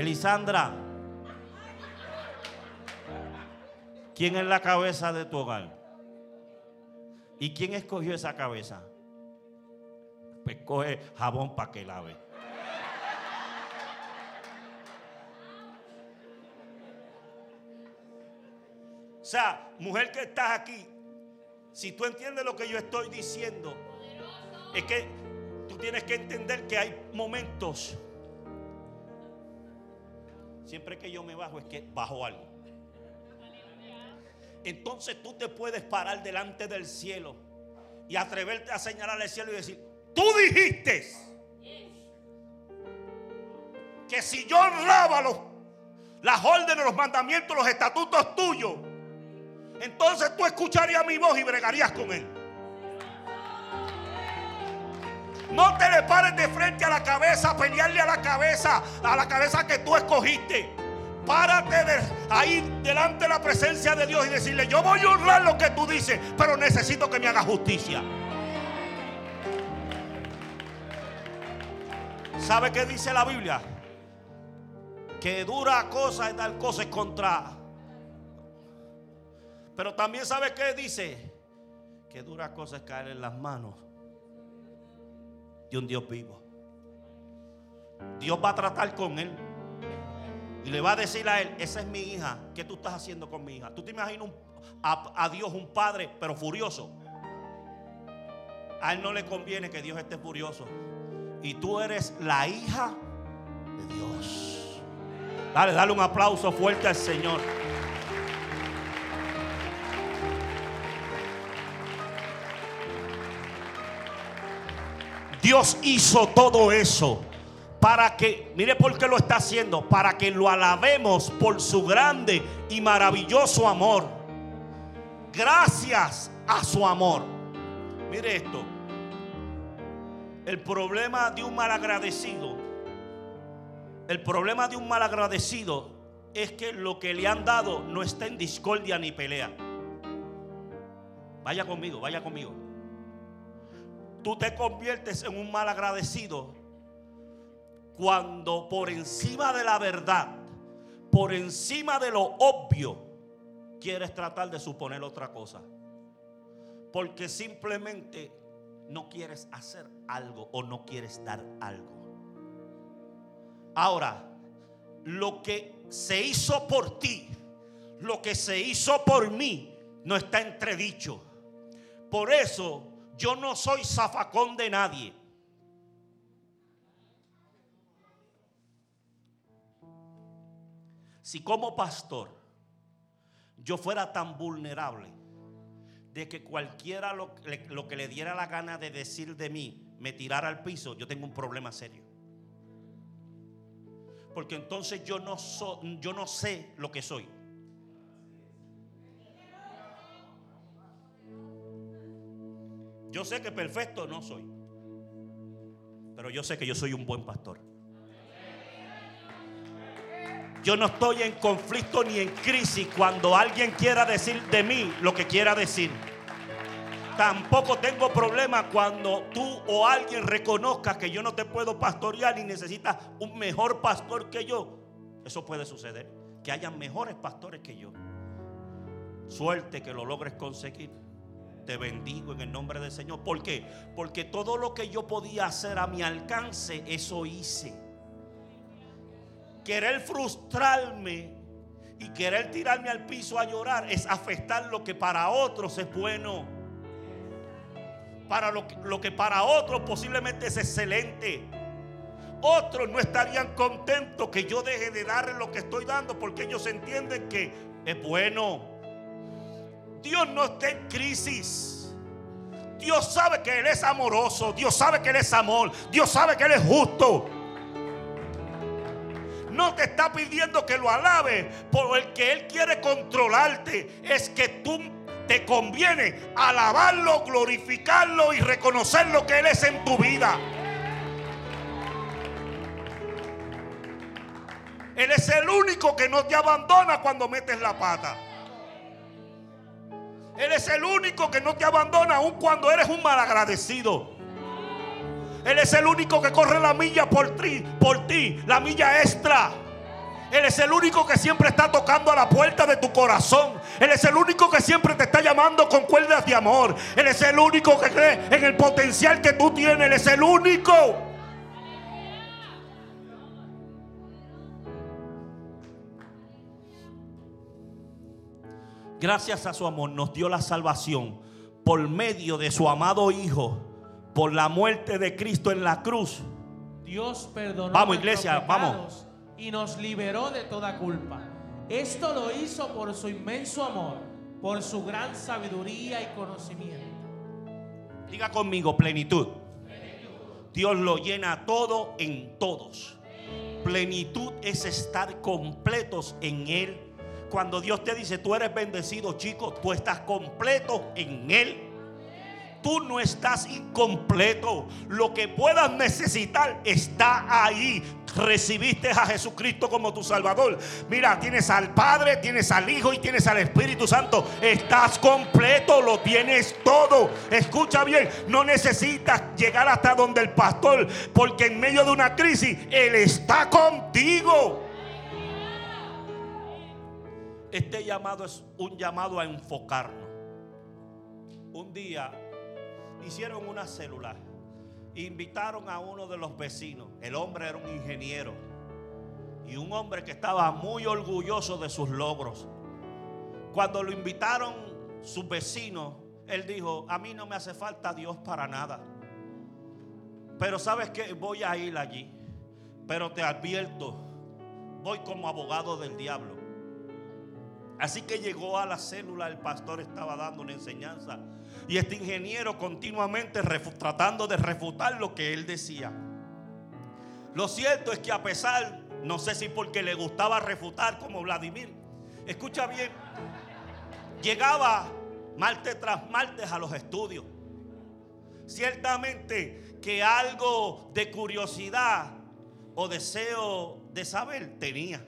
Elisandra, ¿quién es la cabeza de tu hogar? ¿Y quién escogió esa cabeza? Pues coge jabón para que lave. O sea, mujer que estás aquí, si tú entiendes lo que yo estoy diciendo, es que tú tienes que entender que hay momentos. Siempre que yo me bajo es que bajo algo. Entonces tú te puedes parar delante del cielo y atreverte a señalar al cielo y decir, tú dijiste que si yo honraba las órdenes, los mandamientos, los estatutos tuyos, entonces tú escucharías mi voz y bregarías con él. No te le pares de frente a la cabeza, pelearle a la cabeza, a la cabeza que tú escogiste. Párate de ahí delante de la presencia de Dios y decirle, yo voy a honrar lo que tú dices, pero necesito que me haga justicia. ¿Sabe qué dice la Biblia? Que dura cosa es dar cosas contra. Pero también sabe qué dice? Que dura cosa es caer en las manos de un Dios vivo. Dios va a tratar con él. Y le va a decir a él, esa es mi hija, ¿qué tú estás haciendo con mi hija? ¿Tú te imaginas a, a Dios un padre, pero furioso? A él no le conviene que Dios esté furioso. Y tú eres la hija de Dios. Dale, dale un aplauso fuerte al Señor. Dios hizo todo eso para que, mire por qué lo está haciendo, para que lo alabemos por su grande y maravilloso amor. Gracias a su amor. Mire esto. El problema de un malagradecido, el problema de un malagradecido es que lo que le han dado no está en discordia ni pelea. Vaya conmigo, vaya conmigo tú te conviertes en un mal agradecido cuando por encima de la verdad, por encima de lo obvio, quieres tratar de suponer otra cosa. Porque simplemente no quieres hacer algo o no quieres dar algo. Ahora, lo que se hizo por ti, lo que se hizo por mí no está entredicho. Por eso yo no soy zafacón de nadie. Si como pastor yo fuera tan vulnerable de que cualquiera lo, que le diera la gana de decir de mí me tirara al piso, yo tengo un problema serio. Porque entonces yo no, yo no sé lo que soy. Yo sé que perfecto no soy. Pero yo sé que yo soy un buen pastor. Yo no estoy en conflicto ni en crisis cuando alguien quiera decir de mí lo que quiera decir. Tampoco tengo problema cuando tú o alguien reconozca que yo no te puedo pastorear y necesitas un mejor pastor que yo. Eso puede suceder. Que haya mejores pastores que yo. Suerte que lo logres conseguir. Te bendigo en el nombre del Señor. ¿Por qué? Porque todo lo que yo podía hacer a mi alcance, eso hice querer frustrarme y querer tirarme al piso a llorar es afectar lo que para otros es bueno. Para lo que, lo que para otros posiblemente es excelente. Otros no estarían contentos que yo deje de darle lo que estoy dando porque ellos entienden que es bueno. Dios no está en crisis. Dios sabe que Él es amoroso. Dios sabe que Él es amor. Dios sabe que Él es justo no te está pidiendo que lo alabe, por el que Él quiere controlarte. Es que tú te conviene alabarlo, glorificarlo y reconocer lo que Él es en tu vida. Él es el único que no te abandona cuando metes la pata. Él es el único que no te abandona aun cuando eres un malagradecido. Él es el único que corre la milla por ti, por ti, la milla extra. Él es el único que siempre está tocando a la puerta de tu corazón. Él es el único que siempre te está llamando con cuerdas de amor. Él es el único que cree en el potencial que tú tienes. Él es el único. Gracias a su amor nos dio la salvación por medio de su amado Hijo por la muerte de Cristo en la cruz. Dios perdonó. Vamos, iglesia, vamos. Y nos liberó de toda culpa. Esto lo hizo por su inmenso amor, por su gran sabiduría y conocimiento. Diga conmigo, plenitud. Dios lo llena todo en todos. Plenitud es estar completos en Él. Cuando Dios te dice, tú eres bendecido, chico, tú estás completo en Él tú no estás incompleto. Lo que puedas necesitar está ahí. Recibiste a Jesucristo como tu Salvador. Mira, tienes al Padre, tienes al Hijo y tienes al Espíritu Santo. Estás completo, lo tienes todo. Escucha bien, no necesitas llegar hasta donde el pastor, porque en medio de una crisis, Él está contigo. Este llamado es un llamado a enfocarnos. Un día hicieron una célula. Invitaron a uno de los vecinos. El hombre era un ingeniero. Y un hombre que estaba muy orgulloso de sus logros. Cuando lo invitaron sus vecinos, él dijo, a mí no me hace falta Dios para nada. Pero sabes que voy a ir allí. Pero te advierto, voy como abogado del diablo. Así que llegó a la célula, el pastor estaba dando una enseñanza y este ingeniero continuamente tratando de refutar lo que él decía. Lo cierto es que a pesar, no sé si porque le gustaba refutar como Vladimir, escucha bien, llegaba martes tras martes a los estudios. Ciertamente que algo de curiosidad o deseo de saber tenía.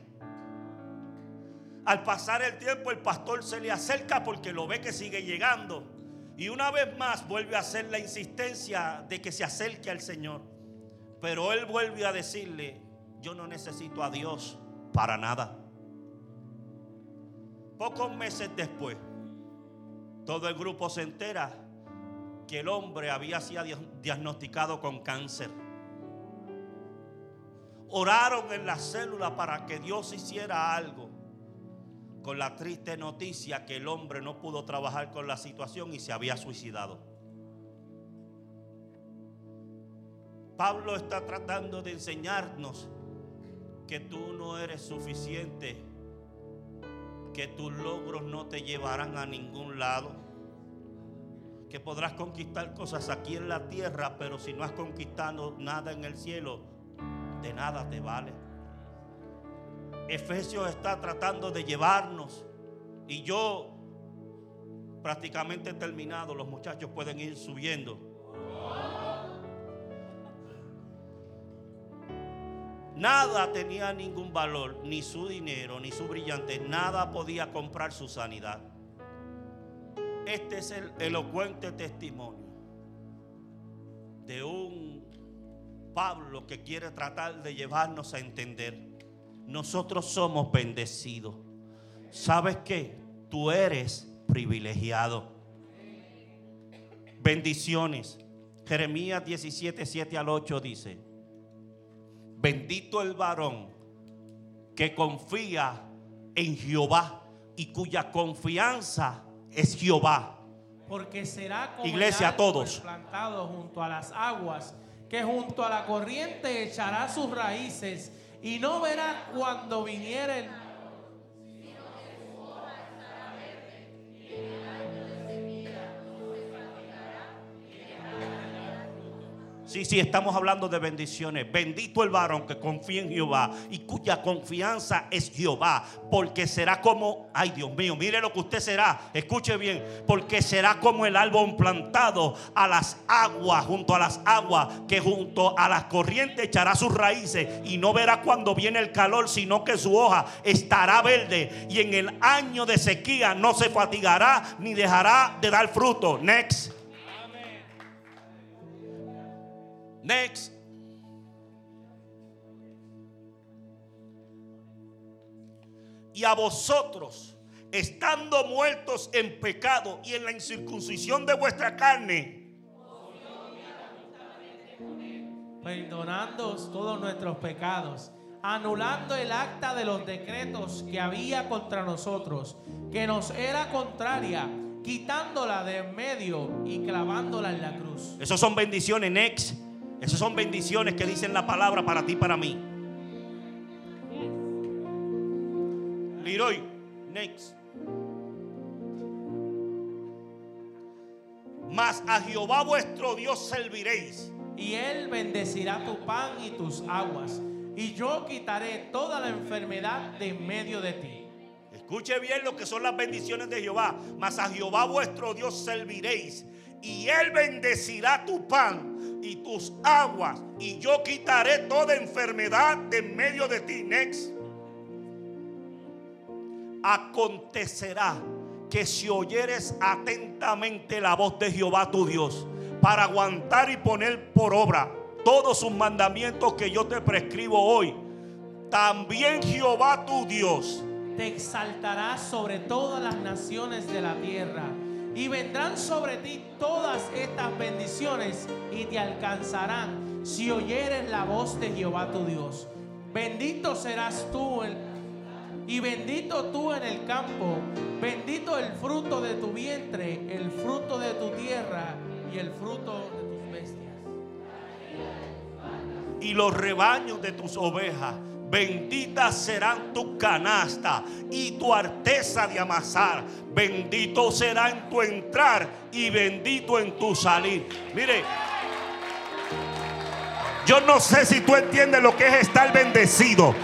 Al pasar el tiempo el pastor se le acerca porque lo ve que sigue llegando y una vez más vuelve a hacer la insistencia de que se acerque al Señor. Pero él vuelve a decirle, yo no necesito a Dios para nada. Pocos meses después, todo el grupo se entera que el hombre había sido diagnosticado con cáncer. Oraron en la célula para que Dios hiciera algo. Con la triste noticia que el hombre no pudo trabajar con la situación y se había suicidado. Pablo está tratando de enseñarnos que tú no eres suficiente, que tus logros no te llevarán a ningún lado, que podrás conquistar cosas aquí en la tierra, pero si no has conquistado nada en el cielo, de nada te vale. Efesios está tratando de llevarnos y yo prácticamente terminado, los muchachos pueden ir subiendo. Nada tenía ningún valor, ni su dinero, ni su brillante, nada podía comprar su sanidad. Este es el elocuente testimonio de un Pablo que quiere tratar de llevarnos a entender nosotros somos bendecidos. ¿Sabes qué? Tú eres privilegiado. Bendiciones. Jeremías 17, 7 al 8 dice, bendito el varón que confía en Jehová y cuya confianza es Jehová. Porque será como Iglesia, el a todos. plantado junto a las aguas, que junto a la corriente echará sus raíces y no verá cuando viniera el Sí, sí, estamos hablando de bendiciones. Bendito el varón que confía en Jehová y cuya confianza es Jehová, porque será como, ay Dios mío, mire lo que usted será, escuche bien, porque será como el árbol plantado a las aguas, junto a las aguas, que junto a las corrientes echará sus raíces y no verá cuando viene el calor, sino que su hoja estará verde y en el año de sequía no se fatigará ni dejará de dar fruto. Next. Next. Y a vosotros, estando muertos en pecado y en la incircuncisión de vuestra carne, perdonando todos nuestros pecados, anulando el acta de los decretos que había contra nosotros, que nos era contraria, quitándola de en medio y clavándola en la cruz. esas son bendiciones, next. Esas son bendiciones que dicen la palabra para ti y para mí. Leroy, next. Mas a Jehová vuestro Dios serviréis. Y él bendecirá tu pan y tus aguas, y yo quitaré toda la enfermedad de en medio de ti. Escuche bien lo que son las bendiciones de Jehová. Mas a Jehová vuestro Dios serviréis. Y él bendecirá tu pan y tus aguas. Y yo quitaré toda enfermedad de en medio de ti. Next. Acontecerá que si oyeres atentamente la voz de Jehová tu Dios, para aguantar y poner por obra todos sus mandamientos que yo te prescribo hoy, también Jehová tu Dios Te exaltará sobre todas las naciones de la tierra, y vendrán sobre ti todas estas bendiciones y te alcanzarán si oyeres la voz de Jehová tu Dios. Bendito serás tú y bendito tú en el campo, bendito el fruto de tu vientre, el fruto de tu tierra y el fruto de tus bestias. y los rebaños de tus ovejas. Benditas serán tu canasta y tu arteza de amasar. Bendito será en tu entrar y bendito en tu salir. Mire, yo no sé si tú entiendes lo que es estar bendecido,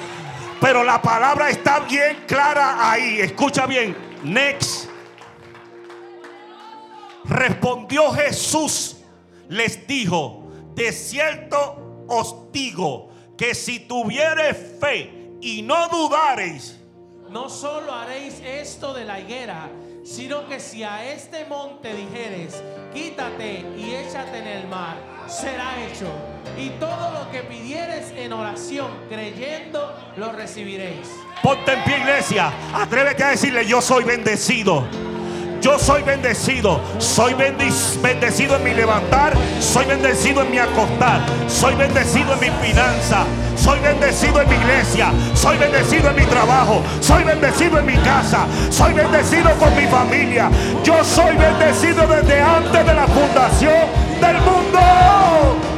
pero la palabra está bien clara ahí. Escucha bien. Next. Respondió Jesús, les dijo, de cierto os digo que si tuviereis fe y no dudareis, No solo haréis esto de la higuera, sino que si a este monte dijeres, quítate y échate en el mar, será hecho. Y todo lo que pidieres en oración, creyendo, lo recibiréis. ponte en pie iglesia, atrévete a decirle yo soy bendecido. Yo soy bendecido. Soy bendecido en mi levantar. Soy bendecido en mi acostar. Soy bendecido en mi finanza. Soy bendecido en mi iglesia. Soy bendecido en mi trabajo. Soy bendecido en mi casa. Soy bendecido con mi familia. Yo soy bendecido desde antes de la fundación del mundo.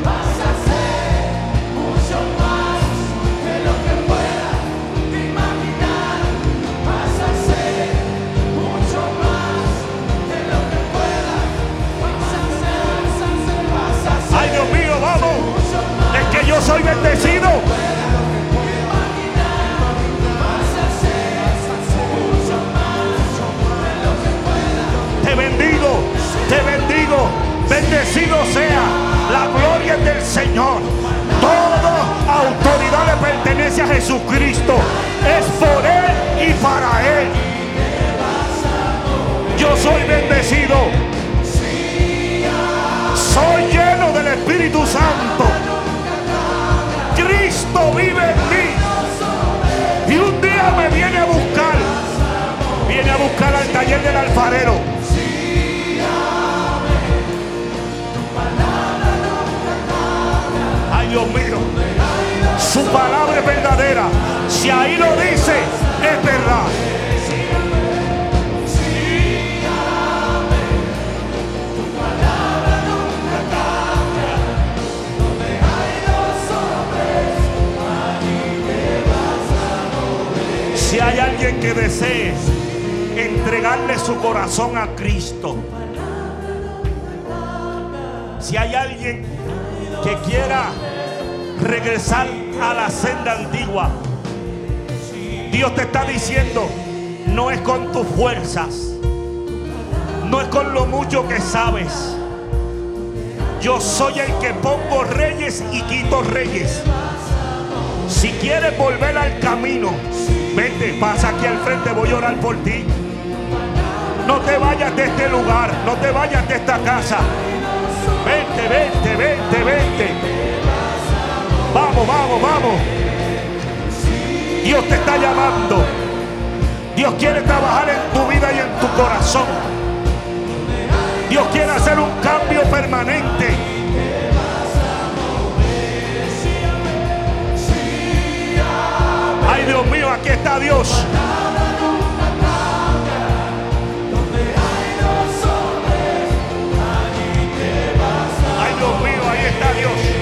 Bendecido. Te bendigo, te bendigo. Bendecido sea la gloria del Señor. Toda autoridad le pertenece a Jesucristo. Es por Él y para Él. Yo soy bendecido. Soy lleno del Espíritu Santo. Cristo vive en mí. Y un día me viene a buscar. Viene a buscar al taller del alfarero. Ay Dios mío. Su palabra es verdadera. Si ahí lo dice, es verdad. Que desee entregarle su corazón a Cristo, si hay alguien que quiera regresar a la senda antigua, Dios te está diciendo, no es con tus fuerzas, no es con lo mucho que sabes. Yo soy el que pongo reyes y quito reyes. Si quieres volver al camino, Vente, pasa aquí al frente, voy a orar por ti. No te vayas de este lugar, no te vayas de esta casa. Vente, vente, vente, vente. Vamos, vamos, vamos. Dios te está llamando. Dios quiere trabajar en tu vida y en tu corazón. Dios quiere hacer un cambio permanente. Dios mío, aquí está Dios. Ay, Dios mío, ahí está Dios.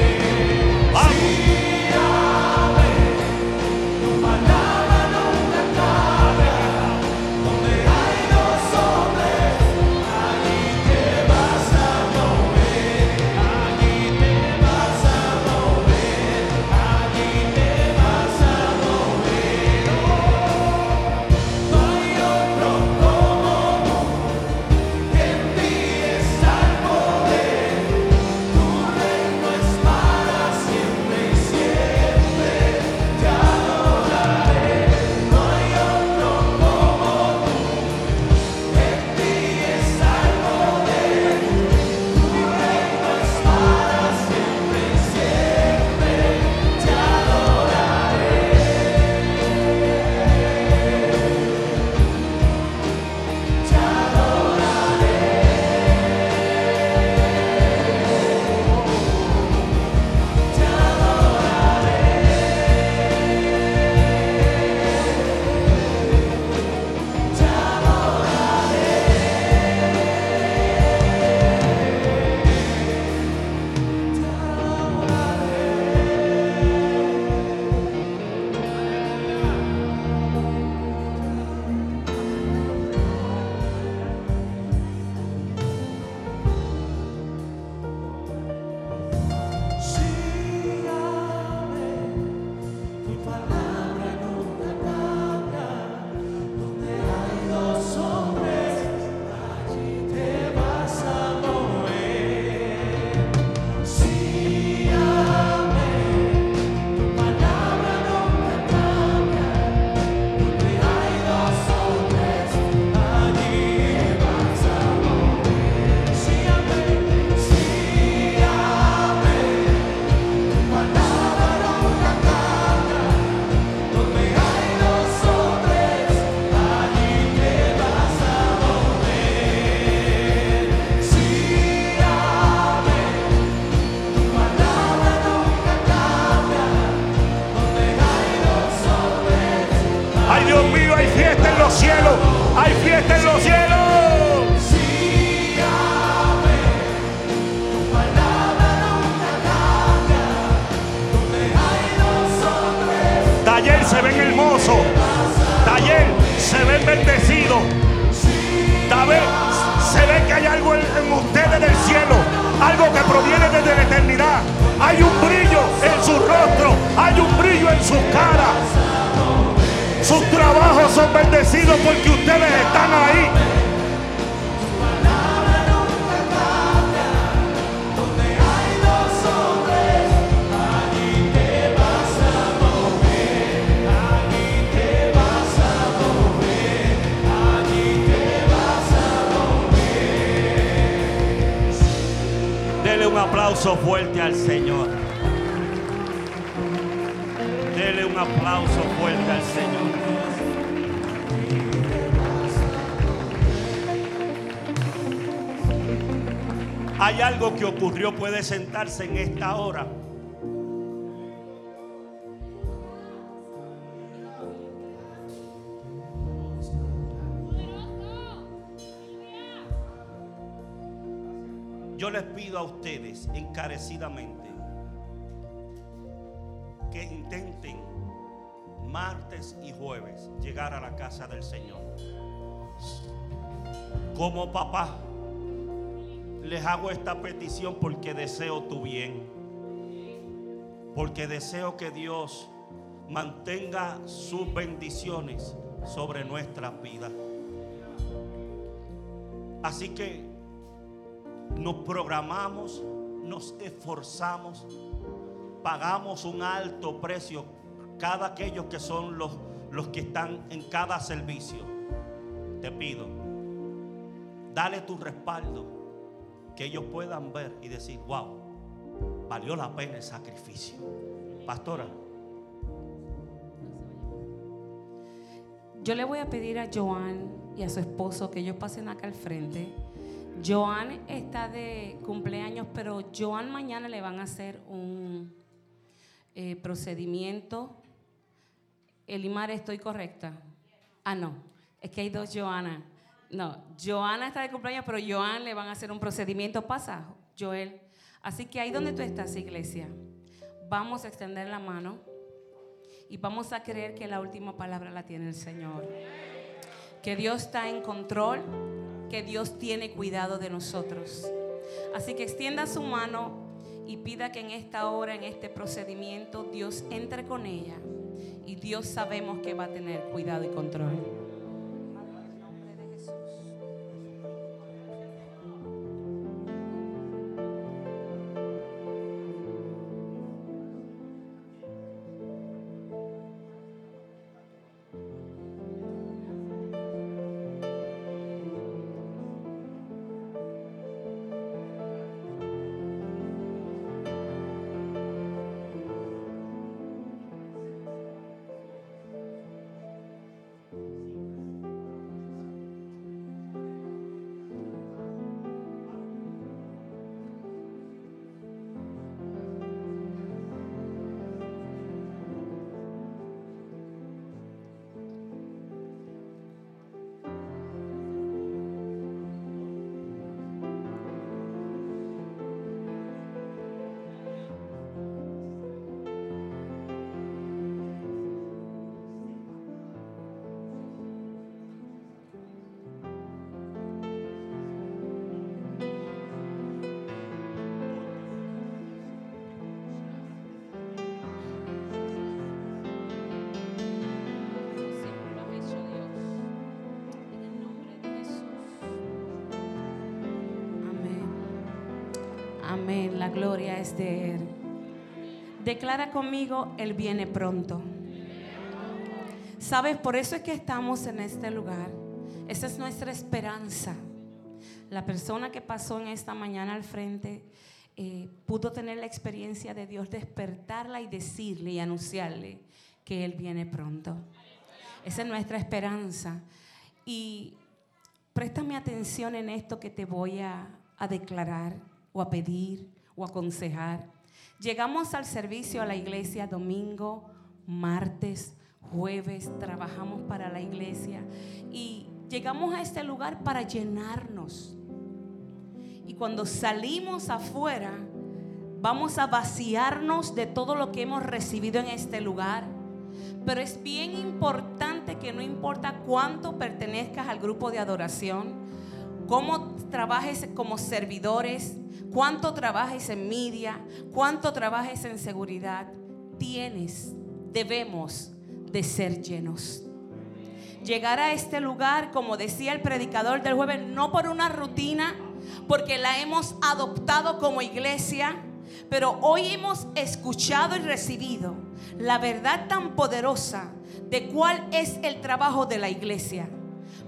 Aplauso fuerte al Señor. Dele un aplauso fuerte al Señor. Hay algo que ocurrió, puede sentarse en esta hora. A ustedes encarecidamente que intenten martes y jueves llegar a la casa del Señor. Como papá, les hago esta petición porque deseo tu bien. Porque deseo que Dios mantenga sus bendiciones sobre nuestras vidas. Así que nos programamos, nos esforzamos, pagamos un alto precio cada aquellos que son los, los que están en cada servicio. Te pido, dale tu respaldo, que ellos puedan ver y decir, wow, valió la pena el sacrificio. Pastora. Yo le voy a pedir a Joan y a su esposo que ellos pasen acá al frente. Joan está de cumpleaños, pero Joan mañana le van a hacer un eh, procedimiento. Elimar, ¿estoy correcta? Ah, no, es que hay dos Joana. No, Joana está de cumpleaños, pero Joan le van a hacer un procedimiento. Pasa, Joel. Así que ahí donde tú estás, iglesia, vamos a extender la mano y vamos a creer que la última palabra la tiene el Señor. Que Dios está en control, que Dios tiene cuidado de nosotros. Así que extienda su mano y pida que en esta hora, en este procedimiento, Dios entre con ella. Y Dios sabemos que va a tener cuidado y control. Gloria es de Él. Declara conmigo, Él viene pronto. ¿Sabes? Por eso es que estamos en este lugar. Esa es nuestra esperanza. La persona que pasó en esta mañana al frente eh, pudo tener la experiencia de Dios despertarla y decirle y anunciarle que Él viene pronto. Esa es nuestra esperanza. Y préstame atención en esto que te voy a declarar o a pedir o aconsejar. Llegamos al servicio a la iglesia domingo, martes, jueves, trabajamos para la iglesia y llegamos a este lugar para llenarnos. Y cuando salimos afuera, vamos a vaciarnos de todo lo que hemos recibido en este lugar. Pero es bien importante que no importa cuánto pertenezcas al grupo de adoración, cómo trabajes como servidores, cuánto trabajes en media, cuánto trabajes en seguridad, tienes, debemos de ser llenos. Llegar a este lugar, como decía el predicador del jueves, no por una rutina, porque la hemos adoptado como iglesia, pero hoy hemos escuchado y recibido la verdad tan poderosa de cuál es el trabajo de la iglesia.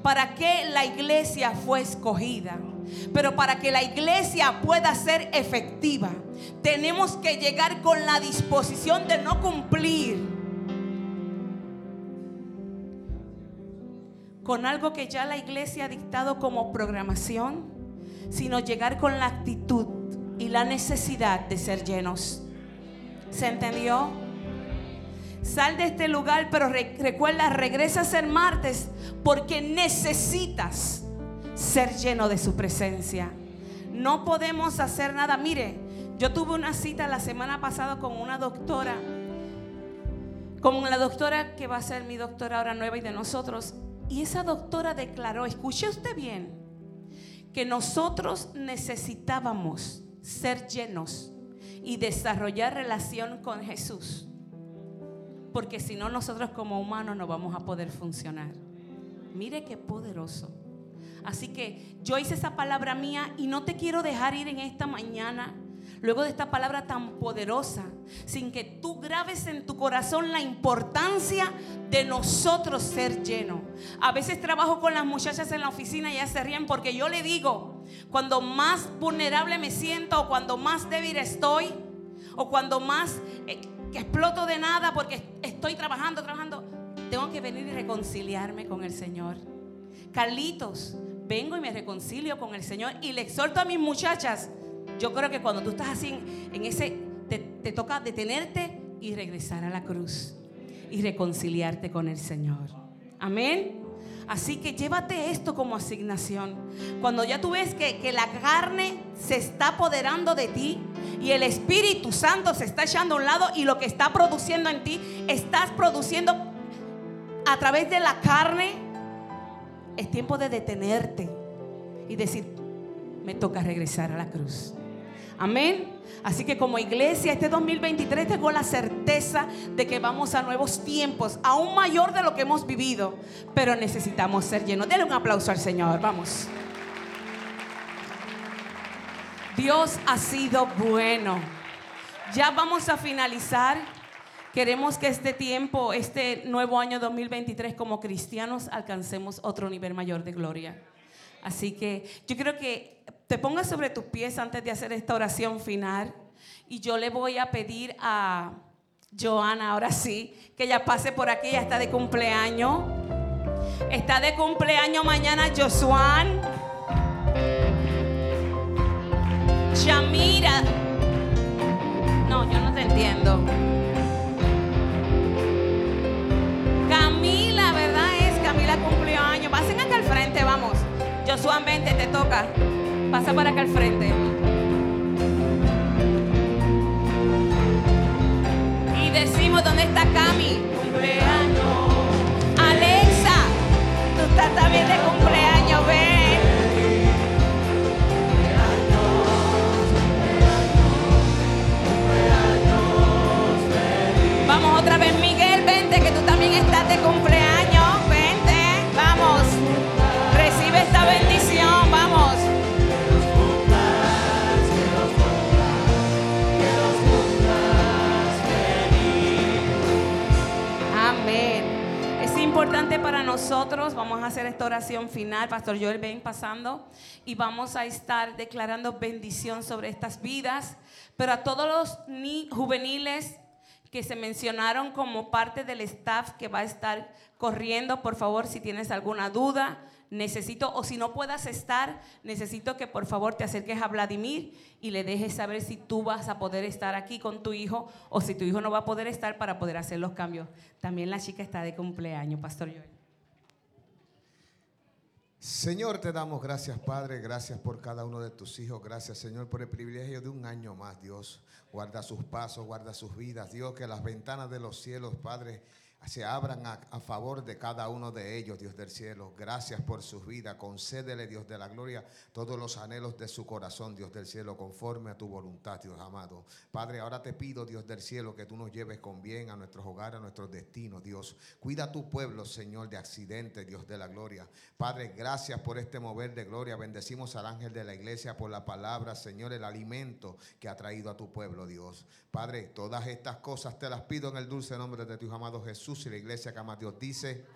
Para qué la iglesia fue escogida. Pero para que la iglesia pueda ser efectiva, tenemos que llegar con la disposición de no cumplir con algo que ya la iglesia ha dictado como programación sino llegar con la actitud y la necesidad de ser llenos. ¿Se entendió? Sal de este lugar, pero recuerda, regresa a ser martes porque necesitas ser lleno de su presencia. No podemos hacer nada. Mire, yo tuve una cita la semana pasada con una doctora, con la doctora que va a ser mi doctora ahora nueva y de nosotros. Y esa doctora declaró, escuche usted bien, que nosotros necesitábamos ser llenos y desarrollar relación con Jesús. Porque si no, nosotros como humanos no vamos a poder funcionar. Mire qué poderoso. Así que yo hice esa palabra mía y no te quiero dejar ir en esta mañana luego de esta palabra tan poderosa, sin que tú grabes en tu corazón la importancia de nosotros ser llenos. A veces trabajo con las muchachas en la oficina y ellas se ríen porque yo le digo, cuando más vulnerable me siento o cuando más débil estoy o cuando más eh, que exploto de nada porque estoy trabajando, trabajando, tengo que venir y reconciliarme con el Señor. Carlitos, vengo y me reconcilio con el Señor y le exhorto a mis muchachas yo creo que cuando tú estás así en, ese, te, toca detenerte y regresar a la cruz y reconciliarte con el Señor. Amén. Así que llévate esto como asignación. Cuando ya tú ves que, que, la carne se está apoderando de ti y el Espíritu Santo se está echando a un lado y lo que está produciendo en ti, estás produciendo a través de la carne, es tiempo de detenerte y decir, me toca regresar a la cruz. Amén. Así que como iglesia, este 2023 tengo la certeza de que vamos a nuevos tiempos, aún mayor de lo que hemos vivido, pero necesitamos ser llenos. Denle un aplauso al Señor, vamos. Dios ha sido bueno. Ya vamos a finalizar. Queremos que este tiempo, este nuevo año 2023 como cristianos, alcancemos otro nivel mayor de gloria. Así que yo creo que te pongas sobre tus pies antes de hacer esta oración final. Y yo le voy a pedir a Joana, ahora sí, que ella pase por aquí, ya está de cumpleaños. Está de cumpleaños mañana Josuan. Shamira. No, yo no te entiendo. Josuan, vente, te toca. Pasa para acá al frente. Y decimos, ¿dónde está Cami? Cumpleaños. Alexa, tú estás también de cumpleaños, ven. Vamos otra vez, Miguel, vente, que tú también estás de cumpleaños. Para nosotros, vamos a hacer esta oración final, Pastor Joel, ven pasando, y vamos a estar declarando bendición sobre estas vidas, pero a todos los juveniles que se mencionaron como parte del staff que va a estar corriendo, por favor, si tienes alguna duda, necesito, o si no puedas estar, necesito que por favor te acerques a Vladimir y le dejes saber si tú vas a poder estar aquí con tu hijo o si tu hijo no va a poder estar para poder hacer los cambios. También la chica está de cumpleaños, Pastor Joel. Señor, te damos gracias, Padre. Gracias por cada uno de tus hijos. Gracias, Señor, por el privilegio de un año más, Dios. Guarda sus pasos, guarda sus vidas. Dios, que las ventanas de los cielos, Padre, se abran a, favor de cada uno de ellos, Dios del cielo. Gracias por sus vidas. Concédele, Dios de la gloria, todos los anhelos de su corazón, Dios del cielo, conforme a tu voluntad, Dios amado. Padre, ahora te pido, Dios del cielo, que tú nos lleves con bien a nuestros hogares, a nuestros destinos, Dios. Cuida a tu pueblo, Señor, de accidentes, Dios de la gloria. Padre, gracias por este mover de gloria. Bendecimos al ángel de la iglesia por la palabra, Señor, el alimento que ha traído a tu pueblo, Dios. Padre, todas estas cosas te las pido en el dulce nombre de tu amado Jesús y la iglesia que ama Dios dice.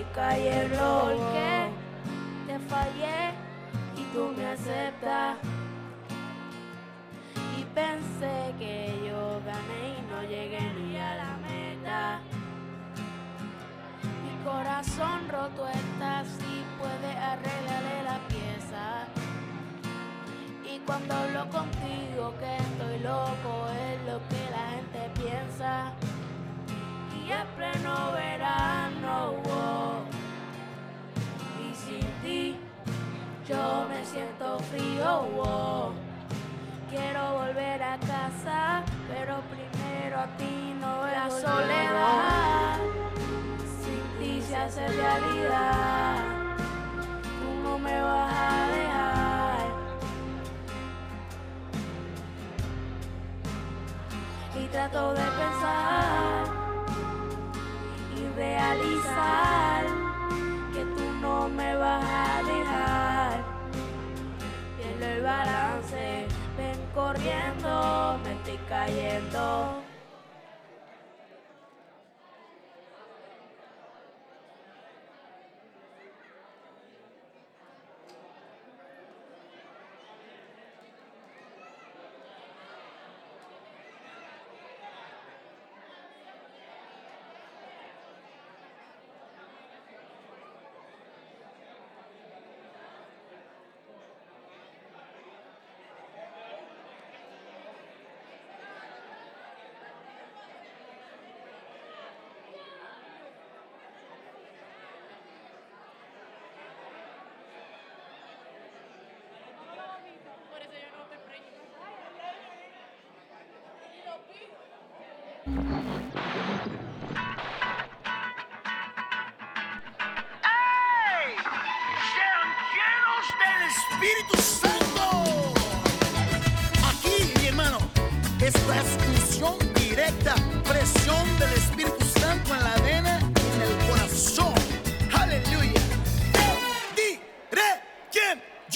Me estoy cayendo. Porque te fallé y tú me aceptas. Y pensé que yo gané y no llegué ni a la meta. Mi corazón roto está, si puede arreglarle la pieza. Y cuando hablo contigo que estoy loco es lo que la gente piensa. Y es pleno verano, wow. y sin ti yo me siento frío, wow. Quiero volver a casa, pero primero a ti no es la soledad. Sin ti se hace realidad. Tú no me vas a dejar. Y trato de pensar realizar que tú no me vas a dejar. Pierdo el balance, ven corriendo, me estoy cayendo.